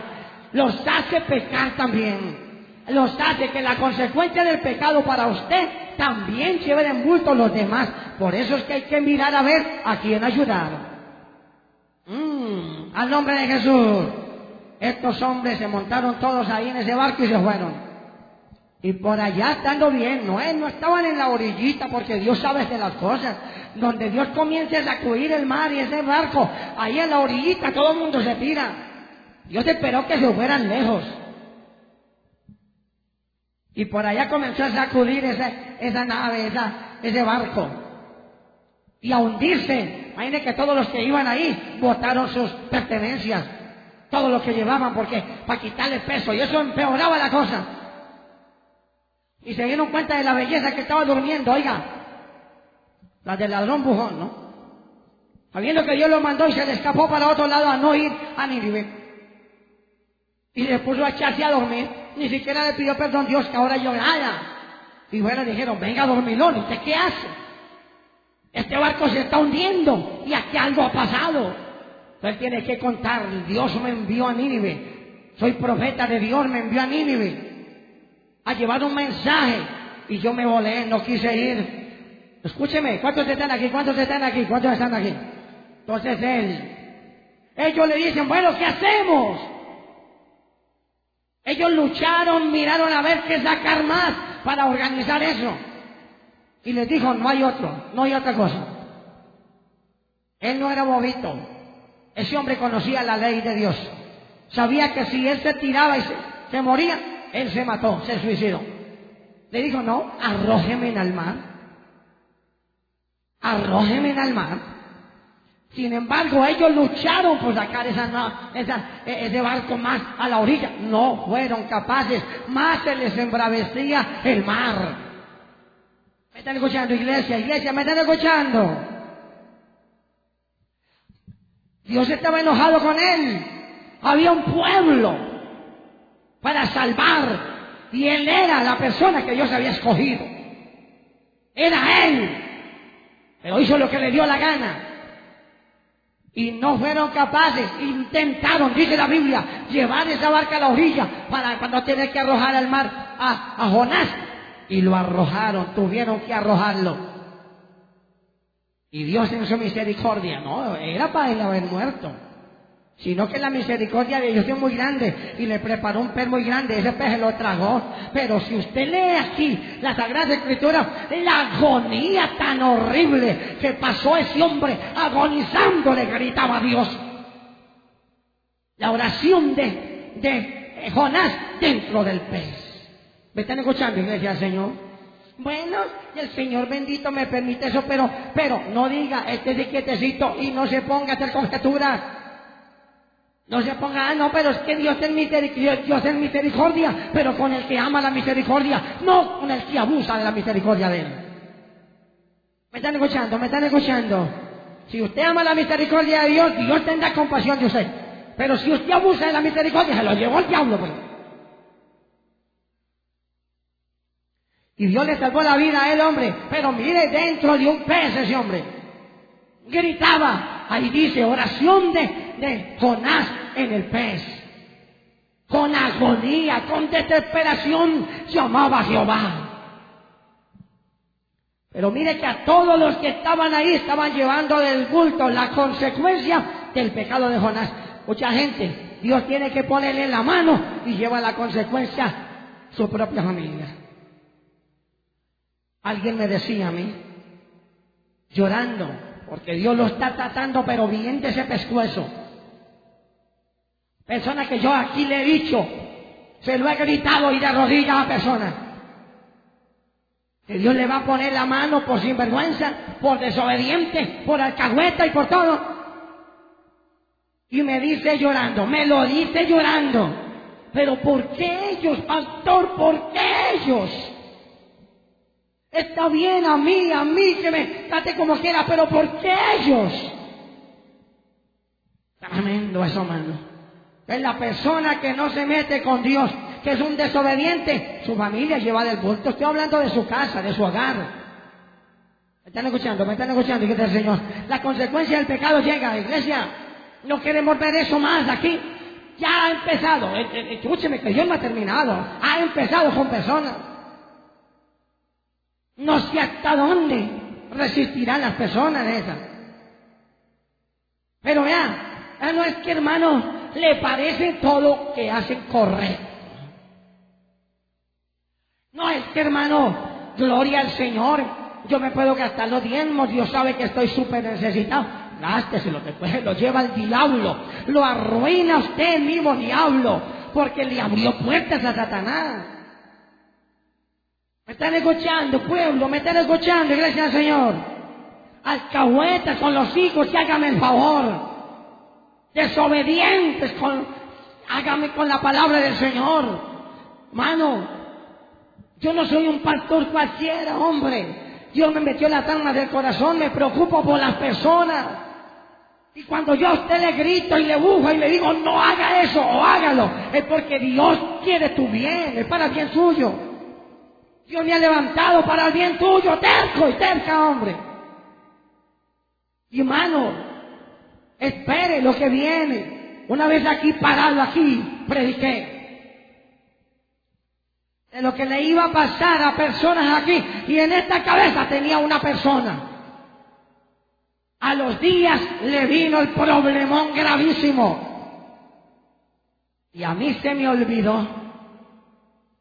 los hace pecar también los hace que la consecuencia del pecado para usted también lleve en bulto los demás. Por eso es que hay que mirar a ver a quién ayudar. Mm, al nombre de Jesús. Estos hombres se montaron todos ahí en ese barco y se fueron. Y por allá estando bien, no, no estaban en la orillita porque Dios sabe de las cosas. Donde Dios comience a sacudir el mar y ese barco, ahí en la orillita todo el mundo se tira. Dios esperó que se fueran lejos. Y por allá comenzó a sacudir esa, esa nave, esa, ese barco. Y a hundirse. Imagínense que todos los que iban ahí botaron sus pertenencias. Todo lo que llevaban porque para quitarle peso. Y eso empeoraba la cosa. Y se dieron cuenta de la belleza que estaba durmiendo, oiga, la del ladrón bujón, ¿no? Sabiendo que Dios lo mandó y se le escapó para otro lado a no ir a Nínive. Y le puso a echarse a dormir. Ni siquiera le pidió perdón Dios que ahora nada. Y bueno, dijeron, venga dormilón, ¿usted qué hace? Este barco se está hundiendo y aquí algo ha pasado. Entonces tiene que contar, Dios me envió a Nínive. Soy profeta de Dios, me envió a Nínive a llevar un mensaje y yo me volé, no quise ir. Escúcheme, ¿cuántos están aquí? ¿Cuántos están aquí? ¿Cuántos están aquí? Entonces él, ellos le dicen, bueno, ¿qué hacemos? Ellos lucharon, miraron a ver qué sacar más para organizar eso. Y les dijo, no hay otro, no hay otra cosa. Él no era bobito. Ese hombre conocía la ley de Dios. Sabía que si él se tiraba y se, se moría, él se mató, se suicidó. Le dijo, no, arrójeme en el mar. Arrójeme en el mar. Sin embargo, ellos lucharon por sacar esa, e, ese barco más a la orilla. No fueron capaces. Más se les embravecía el mar. ¿Me están escuchando, iglesia? Iglesia, ¿me están escuchando? Dios estaba enojado con él. Había un pueblo para salvar. Y él era la persona que Dios había escogido. Era él. Pero hizo lo que le dio la gana. Y no fueron capaces, intentaron, dice la Biblia, llevar esa barca a la orilla para cuando tener que arrojar al mar a, a Jonás. Y lo arrojaron, tuvieron que arrojarlo. Y Dios en su misericordia, no, era para él haber muerto sino que la misericordia de Dios es muy grande y le preparó un pez muy grande, ese pez se lo tragó. Pero si usted lee aquí la Sagrada Escritura, la agonía tan horrible que pasó ese hombre agonizando le gritaba a Dios. La oración de, de Jonás dentro del pez. ¿Me están escuchando, iglesia Señor? Bueno, el Señor bendito me permite eso, pero, pero no diga, de quietecito y no se ponga a hacer conjeturas. No se ponga, ah, no, pero es que Dios es, misericordia, Dios es misericordia, pero con el que ama la misericordia, no con el que abusa de la misericordia de Él. ¿Me están escuchando? ¿Me están escuchando? Si usted ama la misericordia de Dios, Dios tendrá compasión de usted. Pero si usted abusa de la misericordia, se lo llevó el diablo. Pues. Y Dios le salvó la vida a él, hombre. Pero mire, dentro de un pez ese hombre. Gritaba, ahí dice, oración de de Jonás en el pez. Con agonía, con desesperación, llamaba a Jehová. Pero mire que a todos los que estaban ahí estaban llevando del bulto la consecuencia del pecado de Jonás. Mucha gente, Dios tiene que ponerle la mano y lleva la consecuencia su propia familia. Alguien me decía a mí, llorando, porque Dios lo está tratando, pero bien de ese pescuezo. Persona que yo aquí le he dicho, se lo he gritado y de rodillas a personas. Que Dios le va a poner la mano por sinvergüenza, por desobediente, por alcahueta y por todo. Y me dice llorando, me lo dice llorando. Pero ¿por qué ellos, pastor? ¿Por qué ellos? Está bien a mí, a mí que me trate como quiera, pero ¿por qué ellos? Tremendo eso, hermano. Es la persona que no se mete con Dios, que es un desobediente, su familia lleva del bulto. Estoy hablando de su casa, de su hogar. ¿Me están escuchando? ¿Me están escuchando? el Señor. La consecuencia del pecado llega, iglesia. No queremos ver eso más aquí. Ya ha empezado. Eh, eh, escúcheme que Dios no ha terminado. Ha empezado con personas. No sé hasta dónde resistirán las personas esas. Pero vean, no es que hermano, le parece todo que hacen correcto. No es que hermano, gloria al Señor. Yo me puedo gastar los diezmos, Dios sabe que estoy súper necesitado. Gásteselo, después lo lleva el diablo. Lo arruina usted mismo, diablo, porque le abrió puertas a Satanás. Me están escuchando, pueblo, me están escuchando, gracias al Señor. Alcahuetas con los hijos, que hágame el favor. Desobedientes con, hágame con la palabra del Señor. Mano, yo no soy un pastor cualquiera, hombre. Dios me metió la alma del corazón, me preocupo por las personas. Y cuando yo a usted le grito y le bujo y le digo, no haga eso o hágalo, es porque Dios quiere tu bien, es para el bien suyo. Dios me ha levantado para el bien tuyo, terco y terca, hombre. Y hermano, espere lo que viene. Una vez aquí parado, aquí, prediqué de lo que le iba a pasar a personas aquí. Y en esta cabeza tenía una persona. A los días le vino el problemón gravísimo. Y a mí se me olvidó.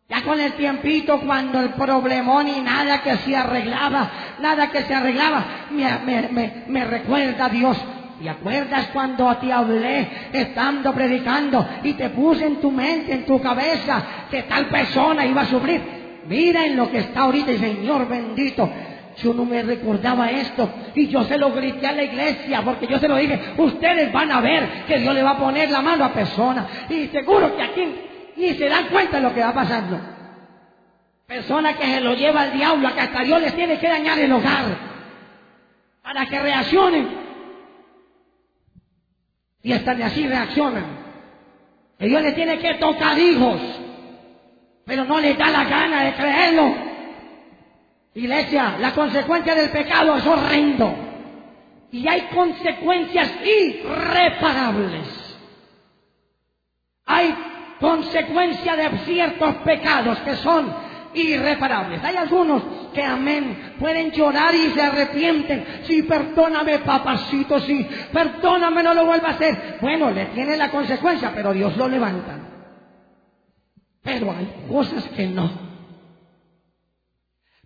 Ya con el tiempito, cuando el problemón y nada que se arreglaba, nada que se arreglaba, me, me, recuerda a Dios. ¿Te acuerdas cuando te hablé estando predicando y te puse en tu mente, en tu cabeza, que tal persona iba a sufrir? Mira en lo que está ahorita, Señor bendito. Yo no me recordaba esto y yo se lo grité a la iglesia porque yo se lo dije, ustedes van a ver que Dios le va a poner la mano a personas y seguro que aquí ni se dan cuenta de lo que va pasando. Personas que se lo lleva el diablo, que hasta Dios les tiene que dañar el hogar para que reaccionen y hasta de así reaccionan. Que Dios le tiene que tocar hijos, pero no le da la gana de creerlo. Iglesia, la consecuencia del pecado es horrendo. Y hay consecuencias irreparables. Hay consecuencia de ciertos pecados que son irreparables. Hay algunos que, amén, pueden llorar y se arrepienten. Sí, perdóname, papacito, sí, perdóname, no lo vuelva a hacer. Bueno, le tiene la consecuencia, pero Dios lo levanta. Pero hay cosas que no.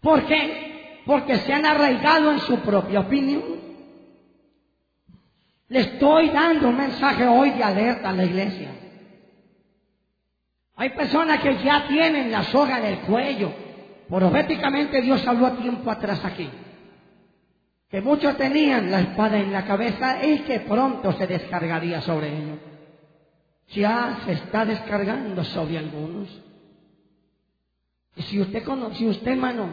¿Por qué? Porque se han arraigado en su propia opinión. Le estoy dando un mensaje hoy de alerta a la iglesia. Hay personas que ya tienen la soga en el cuello. Proféticamente Dios habló a tiempo atrás aquí. Que muchos tenían la espada en la cabeza y que pronto se descargaría sobre ellos. Ya se está descargando sobre algunos. Y si usted, si usted, hermano,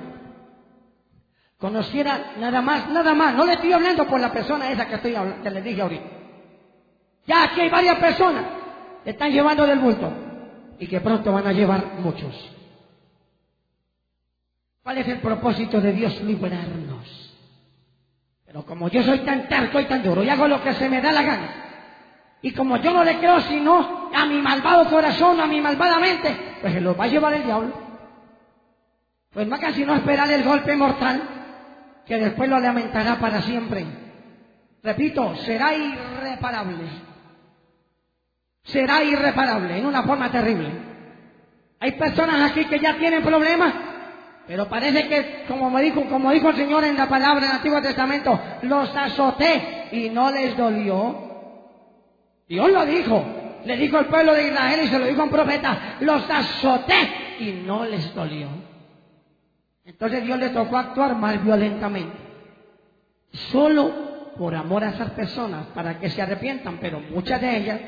conociera nada más, nada más, no le estoy hablando por la persona esa que, estoy, que le dije ahorita. Ya aquí hay varias personas que están llevando del bulto y que pronto van a llevar muchos. ¿Cuál es el propósito de Dios? Liberarnos. Pero como yo soy tan terco y tan duro y hago lo que se me da la gana, y como yo no le creo sino a mi malvado corazón, a mi malvada mente, pues se lo va a llevar el diablo. Pues más casi no esperar el golpe mortal, que después lo lamentará para siempre. Repito, será irreparable será irreparable en una forma terrible. Hay personas aquí que ya tienen problemas, pero parece que, como me dijo, como dijo el Señor en la palabra del Antiguo Testamento, los azoté y no les dolió. Dios lo dijo, le dijo al pueblo de Israel y se lo dijo a un profeta, los azoté y no les dolió. Entonces Dios le tocó actuar más violentamente. Solo por amor a esas personas, para que se arrepientan, pero muchas de ellas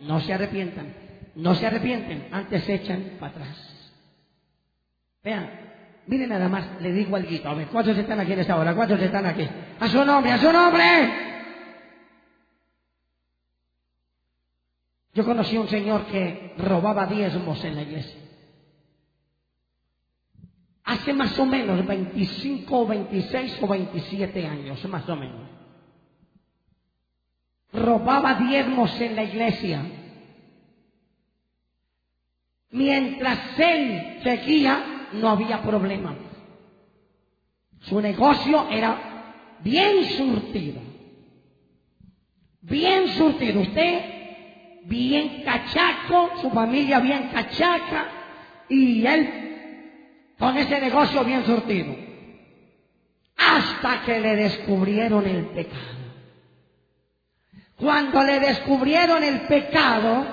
no se arrepientan, no se arrepienten, antes se echan para atrás. Vean, miren nada más, le digo algo, a ver, ¿cuántos están aquí en esta hora? ¿Cuántos están aquí? A su nombre, a su nombre. Yo conocí a un señor que robaba diezmos en la iglesia. Hace más o menos 25, 26 o 27 años, más o menos robaba diezmos en la iglesia. Mientras él seguía, no había problema. Su negocio era bien surtido. Bien surtido. Usted bien cachaco, su familia bien cachaca, y él con ese negocio bien surtido. Hasta que le descubrieron el pecado. Cuando le descubrieron el pecado,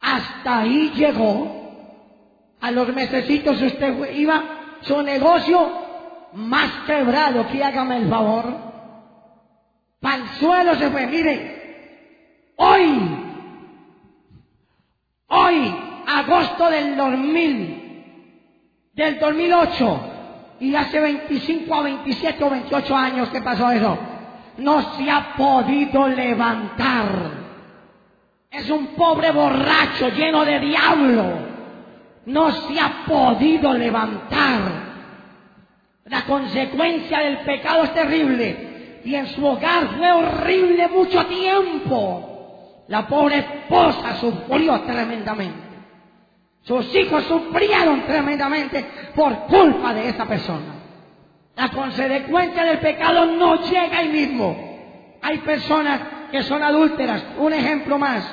hasta ahí llegó. A los mesecitos usted iba, su negocio más quebrado, que hágame el favor. Para suelo se fue. Mire, hoy, hoy, agosto del 2000, del 2008, y hace 25 a 27 o 28 años que pasó eso, no se ha podido levantar. Es un pobre borracho lleno de diablo. No se ha podido levantar. La consecuencia del pecado es terrible. Y en su hogar fue horrible mucho tiempo. La pobre esposa sufrió tremendamente. Sus hijos sufrieron tremendamente por culpa de esa persona. La consecuencia del pecado no llega ahí mismo. Hay personas que son adúlteras. Un ejemplo más.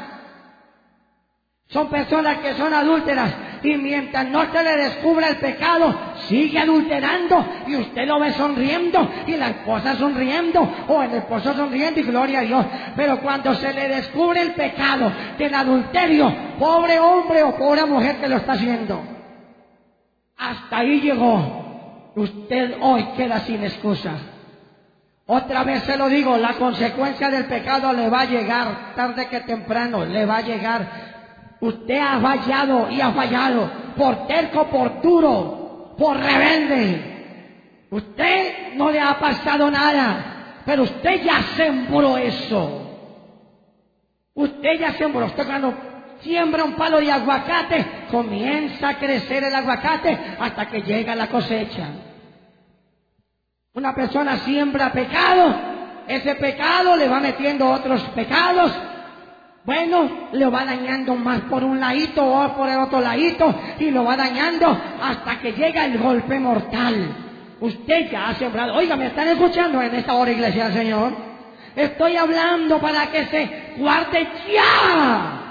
Son personas que son adúlteras y mientras no se le descubra el pecado, sigue adulterando y usted lo ve sonriendo y la esposa sonriendo o el esposo sonriendo y gloria a Dios. Pero cuando se le descubre el pecado del adulterio, pobre hombre o pobre mujer que lo está haciendo, hasta ahí llegó. Usted hoy queda sin excusa. Otra vez se lo digo, la consecuencia del pecado le va a llegar tarde que temprano, le va a llegar Usted ha fallado y ha fallado por terco, por duro, por rebelde. Usted no le ha pasado nada, pero usted ya sembró eso. Usted ya sembró. Usted cuando siembra un palo de aguacate, comienza a crecer el aguacate hasta que llega la cosecha. Una persona siembra pecado, ese pecado le va metiendo otros pecados bueno, le va dañando más por un ladito o por el otro ladito y lo va dañando hasta que llega el golpe mortal. Usted ya ha sembrado. Oiga, ¿me están escuchando en esta hora, iglesia del Señor? Estoy hablando para que se guarde ya.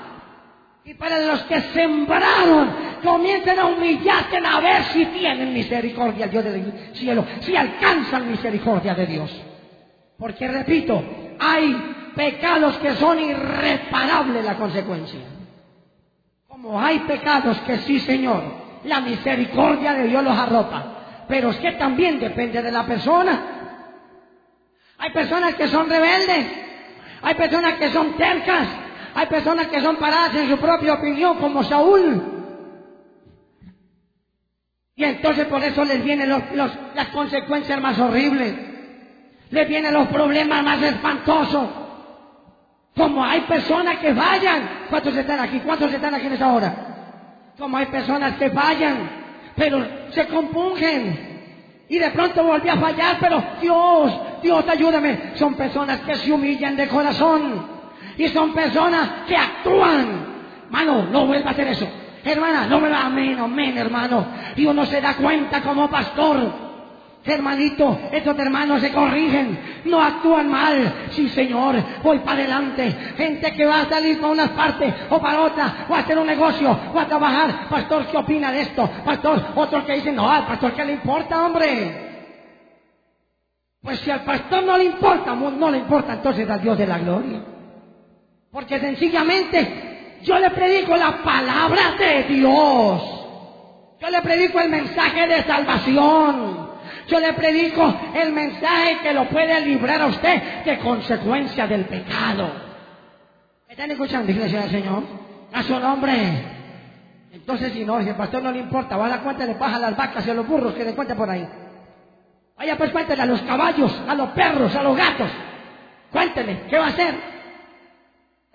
Y para los que sembraron, comiencen a humillarse a ver si tienen misericordia Dios del cielo, si alcanzan misericordia de Dios. Porque repito, hay pecados que son irreparables la consecuencia. Como hay pecados que sí, Señor, la misericordia de Dios los arropa. Pero es que también depende de la persona. Hay personas que son rebeldes. Hay personas que son tercas. Hay personas que son paradas en su propia opinión, como Saúl. Y entonces por eso les vienen las consecuencias más horribles. Les vienen los problemas más espantosos. Como hay personas que vayan. ¿Cuántos están aquí? ¿Cuántos están aquí en esta hora? Como hay personas que vayan, pero se compungen. Y de pronto volví a fallar, pero Dios, Dios ayúdame. Son personas que se humillan de corazón. Y son personas que actúan. Mano, no vuelva a hacer eso. Hermana, no me va amén, amén, hermano. Y uno se da cuenta como pastor Hermanito, estos hermanos se corrigen, no actúan mal. Sí, Señor, voy para adelante. Gente que va a salir para una parte o para otra, o a hacer un negocio, o a trabajar. Pastor, ¿qué opina de esto? Pastor, otros que dicen, no, al pastor, ¿qué le importa, hombre? Pues si al pastor no le importa, no le importa entonces al Dios de la gloria. Porque sencillamente yo le predico la palabra de Dios. Yo le predico el mensaje de salvación. Yo le predico el mensaje que lo puede librar a usted de consecuencia del pecado. ¿Me están escuchando, iglesia del Señor? A su nombre. Entonces, si no, si el pastor no le importa, va a dar cuenta paja a las vacas y a los burros que le cuenta por ahí. Vaya pues cuéntele a los caballos, a los perros, a los gatos. Cuéntele, ¿qué va a hacer?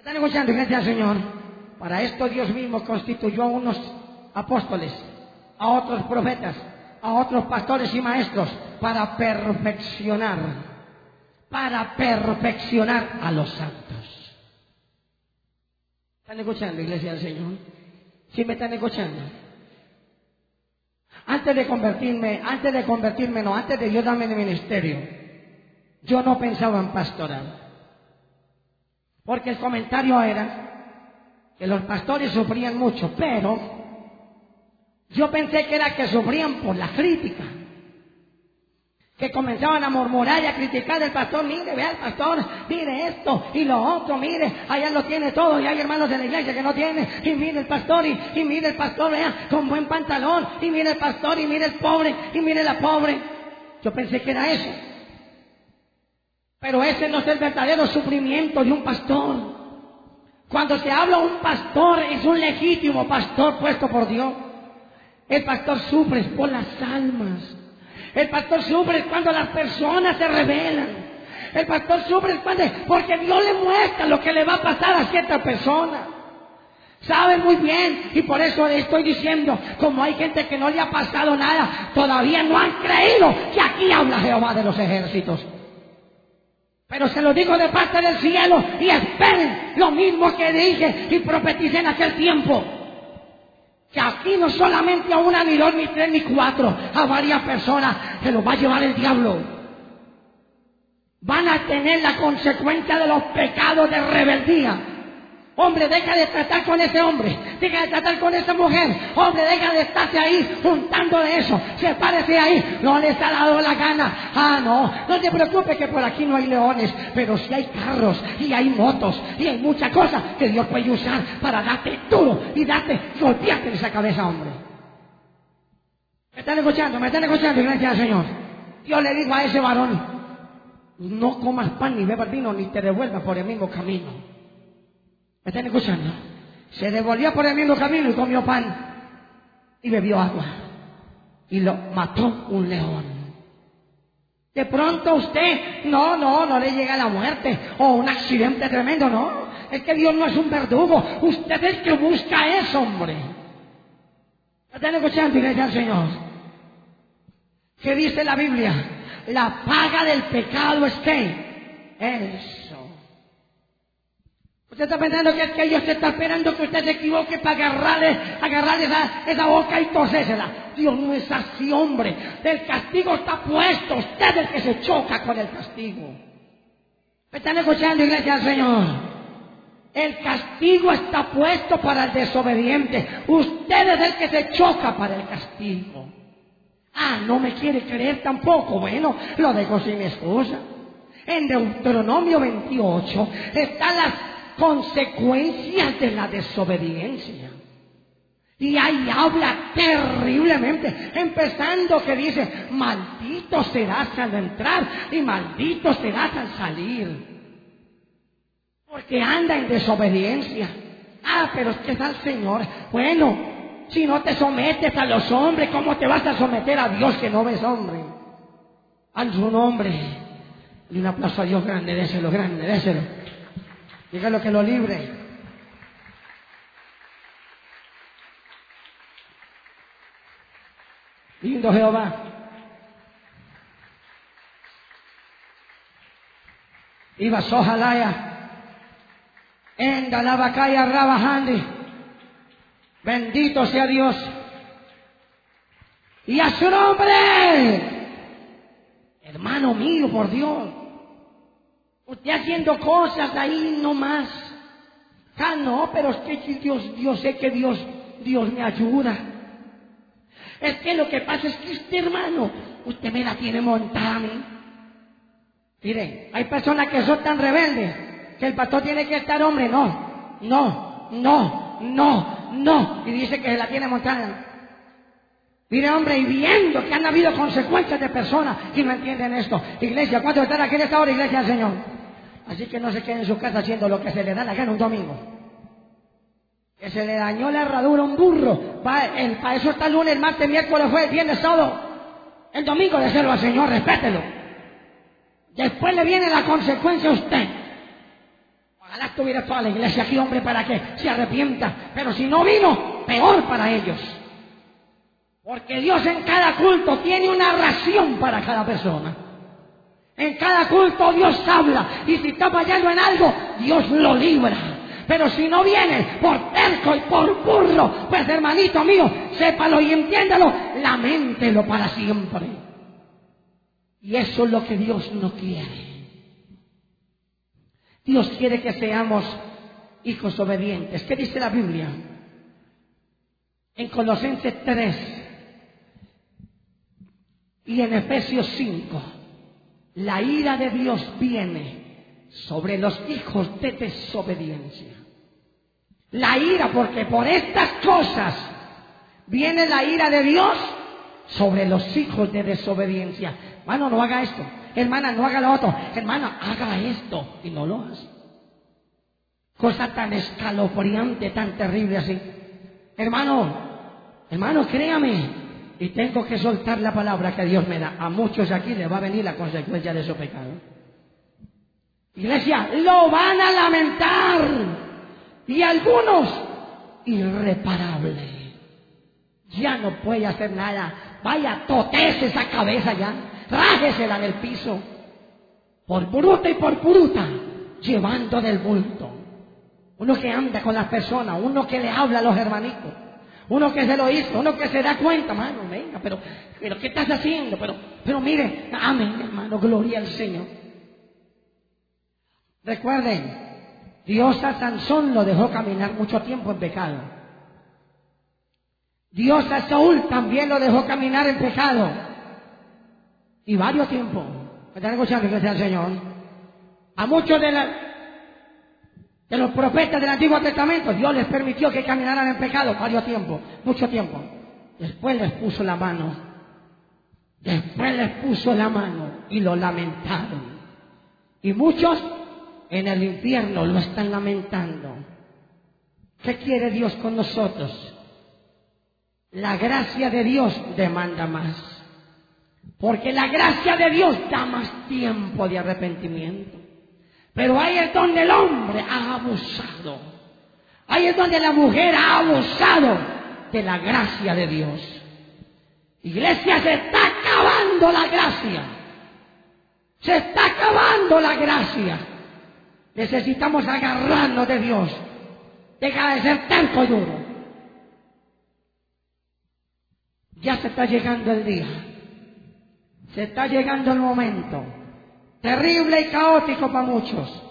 ¿Me están escuchando, iglesia del Señor? Para esto Dios mismo constituyó a unos apóstoles, a otros profetas, a otros pastores y maestros para perfeccionar, para perfeccionar a los santos. ¿Están escuchando, iglesia del Señor? ¿Sí me están escuchando? Antes de convertirme, antes de convertirme, no, antes de yo darme el ministerio, yo no pensaba en pastoral. Porque el comentario era que los pastores sufrían mucho, pero Yo pensé que era que sufrían por la crítica. Que comenzaban a murmurar y a criticar del pastor, mire, vea el pastor, mire esto y lo otro, mire, allá lo tiene todo y hay hermanos de la iglesia que no tienen, y mire el pastor y, y mire el pastor, vea, con buen pantalón, y mire el pastor y mire el pobre y mire la pobre. Yo pensé que era eso. Pero ese no es el verdadero sufrimiento de un pastor. Cuando se habla un pastor, es un legítimo pastor puesto por Dios. El pastor sufre por las almas. El pastor sufre cuando las personas se rebelan. El pastor sufre cuando, porque Dios le muestra lo que le va a pasar a cierta persona. Sabe muy bien y por eso le estoy diciendo, como hay gente que no le ha pasado nada, todavía no han creído que aquí habla Jehová de los ejércitos. Pero se lo digo de parte del cielo y esperen lo mismo que dije y profeticé en aquel tiempo. Que aquí no solamente a una, ni dos, ni tres, ni cuatro, a varias personas se los va a llevar el diablo. Van a tener la consecuencia de los pecados de rebeldía. Hombre, deja de tratar con ese hombre, deja de tratar con esa mujer. Hombre, deja de estarse ahí juntando de eso. Se parece ahí, no les ha dado la gana. Ah, no, no te preocupes que por aquí no hay leones, pero si hay carros y hay motos y hay muchas cosas que Dios puede usar para darte duro y darte, golpearte en esa cabeza, hombre. ¿Me están escuchando? ¿Me están escuchando? Gracias al Señor. Yo le digo a ese varón, no comas pan ni bebas vino ni te devuelvas por el mismo camino. ¿Me están escuchando? Se devolvió por el mismo camino y comió pan y bebió agua. Y lo mató un león. De pronto usted, no, no, no le llega la muerte o un accidente tremendo, no. Es que Dios no es un verdugo. Usted es el que busca eso, hombre. ¿Me están escuchando, iglesia al Señor? ¿Qué dice la Biblia? La paga del pecado es que eso. Usted está pensando que, que Dios está esperando que usted se equivoque para agarrarle, agarrarle esa, esa boca y tosésela. Dios no es así, hombre. El castigo está puesto. Usted es el que se choca con el castigo. ¿Me están escuchando, iglesia del Señor? El castigo está puesto para el desobediente. Usted es el que se choca para el castigo. Ah, no me quiere creer tampoco. Bueno, lo dejo sin excusa. En Deuteronomio 28 están las consecuencias de la desobediencia. Y ahí habla terriblemente, empezando que dice, maldito serás al entrar y maldito serás al salir. Porque anda en desobediencia. Ah, pero es que es al Señor. Bueno, si no te sometes a los hombres, ¿cómo te vas a someter a Dios que no ves hombre? A su nombre. Y un aplauso a Dios grande, déselo, grande, déselo. Dígalo que lo libre. Lindo Jehová. Iba Sojalaya. En Galabacaya Rabajandi. Bendito sea Dios. Y a su nombre. Hermano mío, por Dios. Usted haciendo cosas ahí nomás. Ah, no, pero es que Dios, yo sé que Dios, Dios me ayuda. Es que lo que pasa es que este hermano, usted me la tiene montada a mí. Mire, hay personas que son tan rebeldes que el pastor tiene que estar, hombre, no, no, no, no, no. Y dice que se la tiene montada. Mire, hombre, y viendo que han habido consecuencias de personas que no entienden esto. Iglesia, ¿cuántos están aquí en esta hora, iglesia del Señor? Así que no se quede en su casa haciendo lo que se le da la gana un domingo. Que se le dañó la herradura a un burro. Para, eso está el lunes, el martes, miércoles, jueves, viernes, sábado. El domingo de al Señor, respételo. Después le viene la consecuencia a usted. Ojalá estuviera toda la iglesia aquí, hombre, para que se arrepienta. Pero si no vino, peor para ellos. Porque Dios en cada culto tiene una ración para cada persona. En cada culto Dios habla. Y si está fallando en algo, Dios lo libra. Pero si no viene por terco y por burro, pues hermanito mío, sépalo y entiéndalo, lamentelo para siempre. Y eso es lo que Dios no quiere. Dios quiere que seamos hijos obedientes. ¿Qué dice la Biblia? en Colosenses 3 y en Efesios 5, la ira de Dios viene sobre los hijos de desobediencia. La ira, porque por estas cosas viene la ira de Dios sobre los hijos de desobediencia. Hermano, no haga esto. Hermana, no haga lo otro. Hermana, haga esto. Y no lo hace. Cosa tan escalofriante, tan terrible así. Hermano, hermano, créame. Y tengo que soltar la palabra que Dios me da. A muchos aquí les va a venir la consecuencia de su pecado. Iglesia, lo van a lamentar. Y algunos, irreparable. Ya no puede hacer nada. Vaya, totese esa cabeza ya. Rájesela en el piso. Por bruta y por bruta. Llevando del bulto. Uno que anda con las personas. Uno que le habla a los hermanitos. Uno que se lo hizo, uno que se da cuenta, hermano, venga, pero, pero ¿qué estás haciendo? Pero, pero mire, amén, hermano, gloria al Señor. Recuerden, Dios a Sansón lo dejó caminar mucho tiempo en pecado. Dios a Saúl también lo dejó caminar en pecado. Y varios tiempos. ¿Me están escuchando que sea el Señor? A muchos de, la, de los profetas del Antiguo Testamento, Dios les permitió que caminaran en pecado varios tiempos, mucho tiempo. Después les puso la mano. Después les puso la mano y lo lamentaron. Y muchos en el infierno lo están lamentando. ¿Qué quiere Dios con nosotros? La gracia de Dios demanda más. Porque la gracia de Dios da más tiempo de arrepentimiento. Pero ahí es donde el hombre ha abusado. Ahí es donde la mujer ha abusado de la gracia de Dios. Iglesia, se está acabando la gracia. Se está acabando la gracia. Necesitamos agarrarnos de Dios. Deja de ser tanto duro. Ya se está llegando el día. Se está llegando el momento. Terrible y caótico para muchos.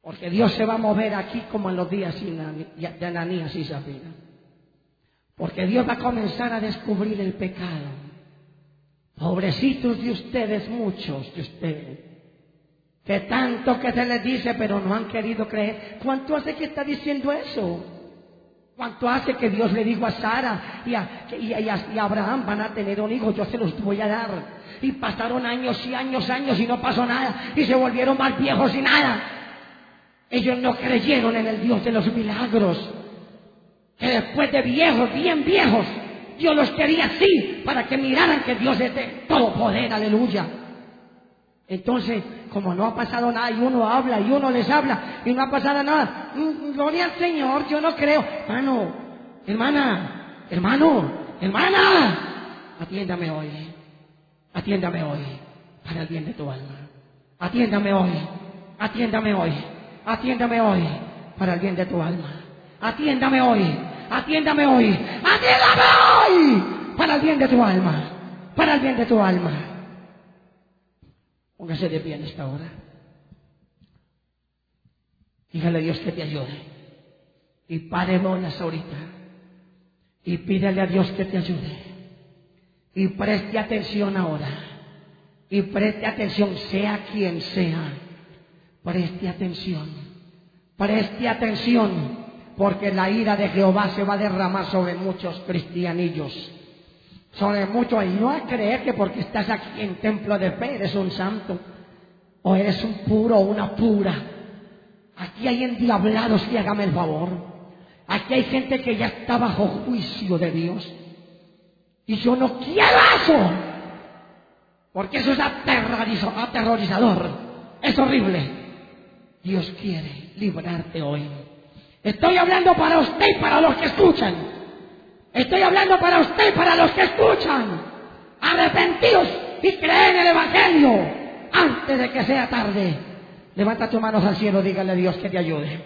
Porque Dios se va a mover aquí como en los días de Ananías y Zafira. Porque Dios va a comenzar a descubrir el pecado. Pobrecitos de ustedes, muchos de ustedes. Que tanto que se les dice, pero no han querido creer. ¿Cuánto hace que está diciendo eso? ¿Cuánto hace que Dios le dijo a Sara y a, Abraham van a tener un hijo? Yo se los voy a dar. Y pasaron años y años, años y no pasó nada. Y se volvieron más viejos y nada. Ellos no creyeron en el Dios de los milagros. Que después de viejos, bien viejos, Dios los quería así para que miraran que Dios es de todo poder, aleluya. Entonces, como no ha pasado nada y uno habla y uno les habla y no ha pasado nada, gloria al Señor, yo no creo. Hermano, hermana, hermano, hermana, atiéndame hoy, atiéndame hoy para el bien de tu alma. Atiéndame hoy, atiéndame hoy, atiéndame hoy para el bien de tu alma. Atiéndame hoy, atiéndame hoy, atiéndame hoy para el bien de tu alma, para el bien de tu alma. Póngase de pie en esta hora. Dígale a Dios que te ayude. Y parémonos ahorita. Y pídele a Dios que te ayude. Y preste atención ahora. Y preste atención, sea quien sea. Preste atención. Preste atención. Porque la ira de Jehová se va a derramar sobre muchos cristianillos sobre mucho y no a creer que porque estás aquí en templo de fe eres un santo o eres un puro o una pura. Aquí hay endiablados que hágame el favor. Aquí hay gente que ya está bajo juicio de Dios. Y yo no quiero eso. Porque eso es aterrorizador. Es horrible. Dios quiere librarte hoy. Estoy hablando para usted y para los que escuchan. Estoy hablando para usted y para los que escuchan. Arrepentidos y creen en el Evangelio antes de que sea tarde. Levanta tus manos al cielo, dígale a Dios que te ayude.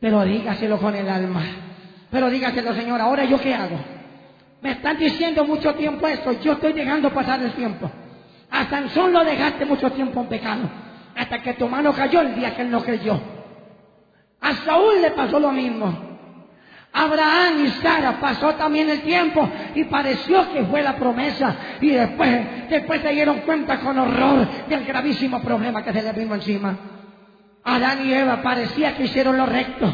Pero dígaselo con el alma. Pero dígaselo, Señor, ahora yo qué hago. Me están diciendo mucho tiempo esto, yo estoy dejando pasar el tiempo. A Sansón lo dejaste mucho tiempo en pecado, hasta que tu mano cayó el día que él no creyó. A Saúl le pasó lo mismo. Abraham y Sara pasó también el tiempo y pareció que fue la promesa y después, después se dieron cuenta con horror del gravísimo problema que se les vino encima. Adán y Eva parecía que hicieron lo recto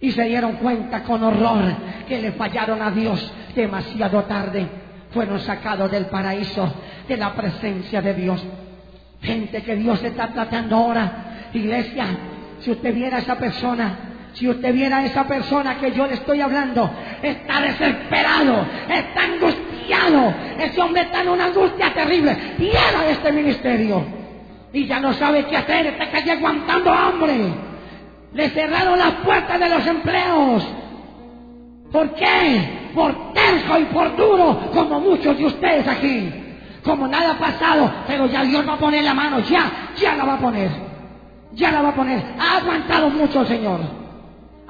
y se dieron cuenta con horror que le fallaron a Dios demasiado tarde. Fueron sacados del paraíso, de la presencia de Dios. Gente que Dios está tratando ahora. Iglesia, si usted viera a esa persona, si usted viera a esa persona que yo le estoy hablando, está desesperado, está angustiado. Ese hombre está en una angustia terrible. Viera este ministerio. Y ya no sabe qué hacer, está casi aguantando hambre. Le cerraron las puertas de los empleos. ¿Por qué? Por terco y por duro, como muchos de ustedes aquí. Como nada ha pasado, pero ya Dios va a poner la mano, ya, ya la va a poner. Ya la va a poner. Ha aguantado mucho, Señor.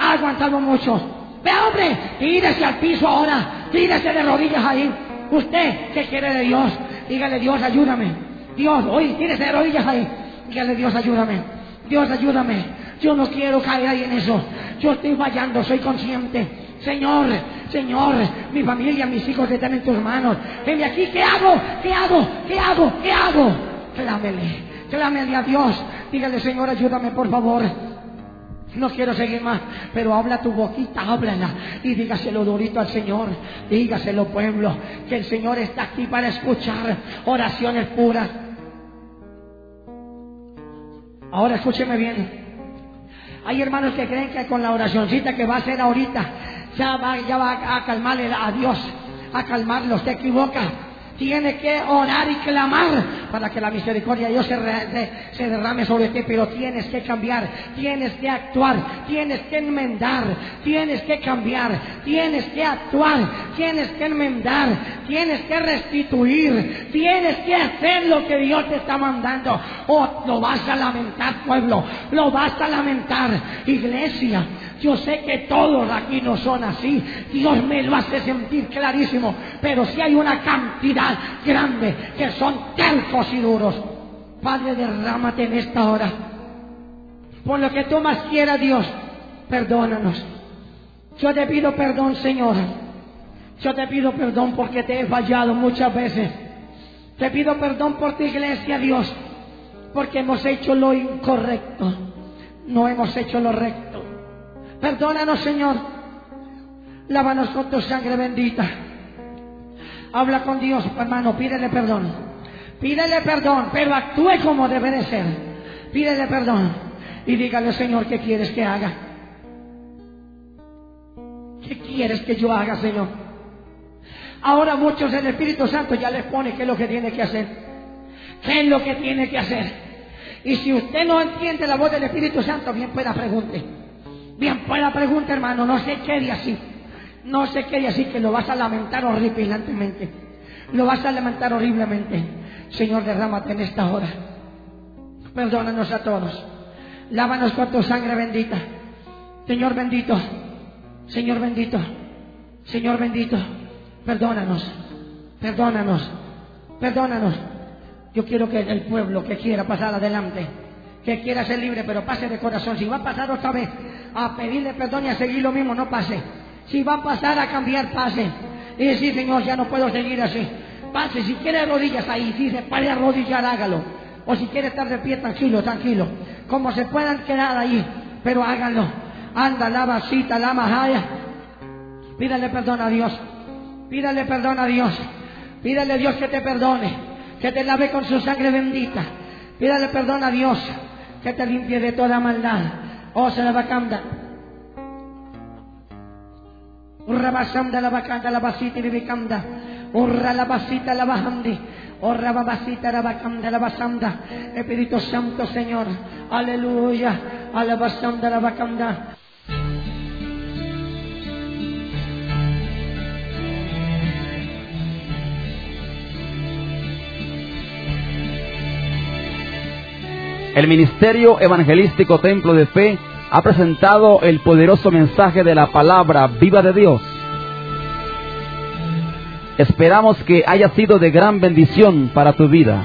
Ha aguantado mucho. Ve, hombre, tírese al piso ahora. Tírese de rodillas ahí. Usted, ¿qué quiere de Dios? Dígale, Dios, ayúdame. Dios, oye, tírese de rodillas ahí. Dígale, Dios, ayúdame. Dios, ayúdame. Yo no quiero caer ahí en eso. Yo estoy fallando, soy consciente. Señor, Señor, mi familia, mis hijos están en tus manos. Venme aquí, ¿qué hago? ¿Qué hago? ¿Qué hago? ¿Qué hago? Clámele, clámele a Dios. Dígale, Señor, ayúdame, por favor. No quiero seguir más, pero habla tu boquita, háblala y dígaselo durito al Señor. Dígaselo, pueblo, que el Señor está aquí para escuchar oraciones puras. Ahora escúcheme bien. Hay hermanos que creen que con la oracioncita que va a hacer ahorita ya va, ya va a calmarle a Dios, a calmarlo. Se equivoca. Tiene que orar y clamar para que la misericordia de Dios se, se, derrame sobre ti, pero tienes que cambiar, tienes que actuar, tienes que enmendar, tienes que cambiar, tienes que actuar, tienes que enmendar, tienes que restituir, tienes que hacer lo que Dios te está mandando. O lo vas a lamentar, pueblo, lo vas a lamentar, iglesia. Yo sé que todos aquí no son así. Dios me lo hace sentir clarísimo. Pero si hay una cantidad grande que son tercos y duros. Padre, derrámate en esta hora. Por lo que tú más quieras, Dios, perdónanos. Yo te pido perdón, Señor. Yo te pido perdón porque te he fallado muchas veces. Te pido perdón por tu iglesia, Dios, porque hemos hecho lo incorrecto. No hemos hecho lo recto. Perdónanos, Señor. Lávanos con tu sangre bendita. Habla con Dios, hermano, pídele perdón. Pídele perdón, pero actúe como debe de ser. Pídele perdón y dígale, Señor, ¿qué quieres que haga? ¿Qué quieres que yo haga, Señor? Ahora muchos el Espíritu Santo ya les pone qué es lo que tiene que hacer. ¿Qué es lo que tiene que hacer? Y si usted no entiende la voz del Espíritu Santo, bien pueda pregunte. Bien pueda pregunte, hermano, no se quede así. No se quede así que lo vas a lamentar horripilantemente. Lo vas a lamentar horriblemente. Señor, derrámate en esta hora. Perdónanos a todos. Lávanos con tu sangre bendita. Señor bendito. Señor bendito. Señor bendito. Perdónanos. Perdónanos. Perdónanos. Yo quiero que el pueblo que quiera pasar adelante, que quiera ser libre, pero pase de corazón. Si va a pasar otra vez a pedirle perdón y a seguir lo mismo, no pase. Si va a pasar a cambiar, pase. Y decir, Señor, ya no puedo seguir así. Pase, si quiere rodillas ahí, si se puede arrodillar, hágalo. O si quiere estar de pie, tranquilo, tranquilo. Como se puedan quedar ahí, pero háganlo. Anda, la vasita, la majaya. Pídale perdón a Dios. Pídale perdón a Dios. Pídale a Dios que te perdone. Que te lave con su sangre bendita. Pídale perdón a Dios. Que te limpie de toda maldad. Oh, se la va a cambiar. Urra basanda la bacanda la basita y bicanda. Urra la basita la bajandi. Urra babasita la bacanda la basanda. Espíritu Santo Señor. Aleluya. A la basanda El Ministerio Evangelístico Templo de Fe ha presentado el poderoso mensaje de la palabra viva de Dios. Esperamos que haya sido de gran bendición para tu vida.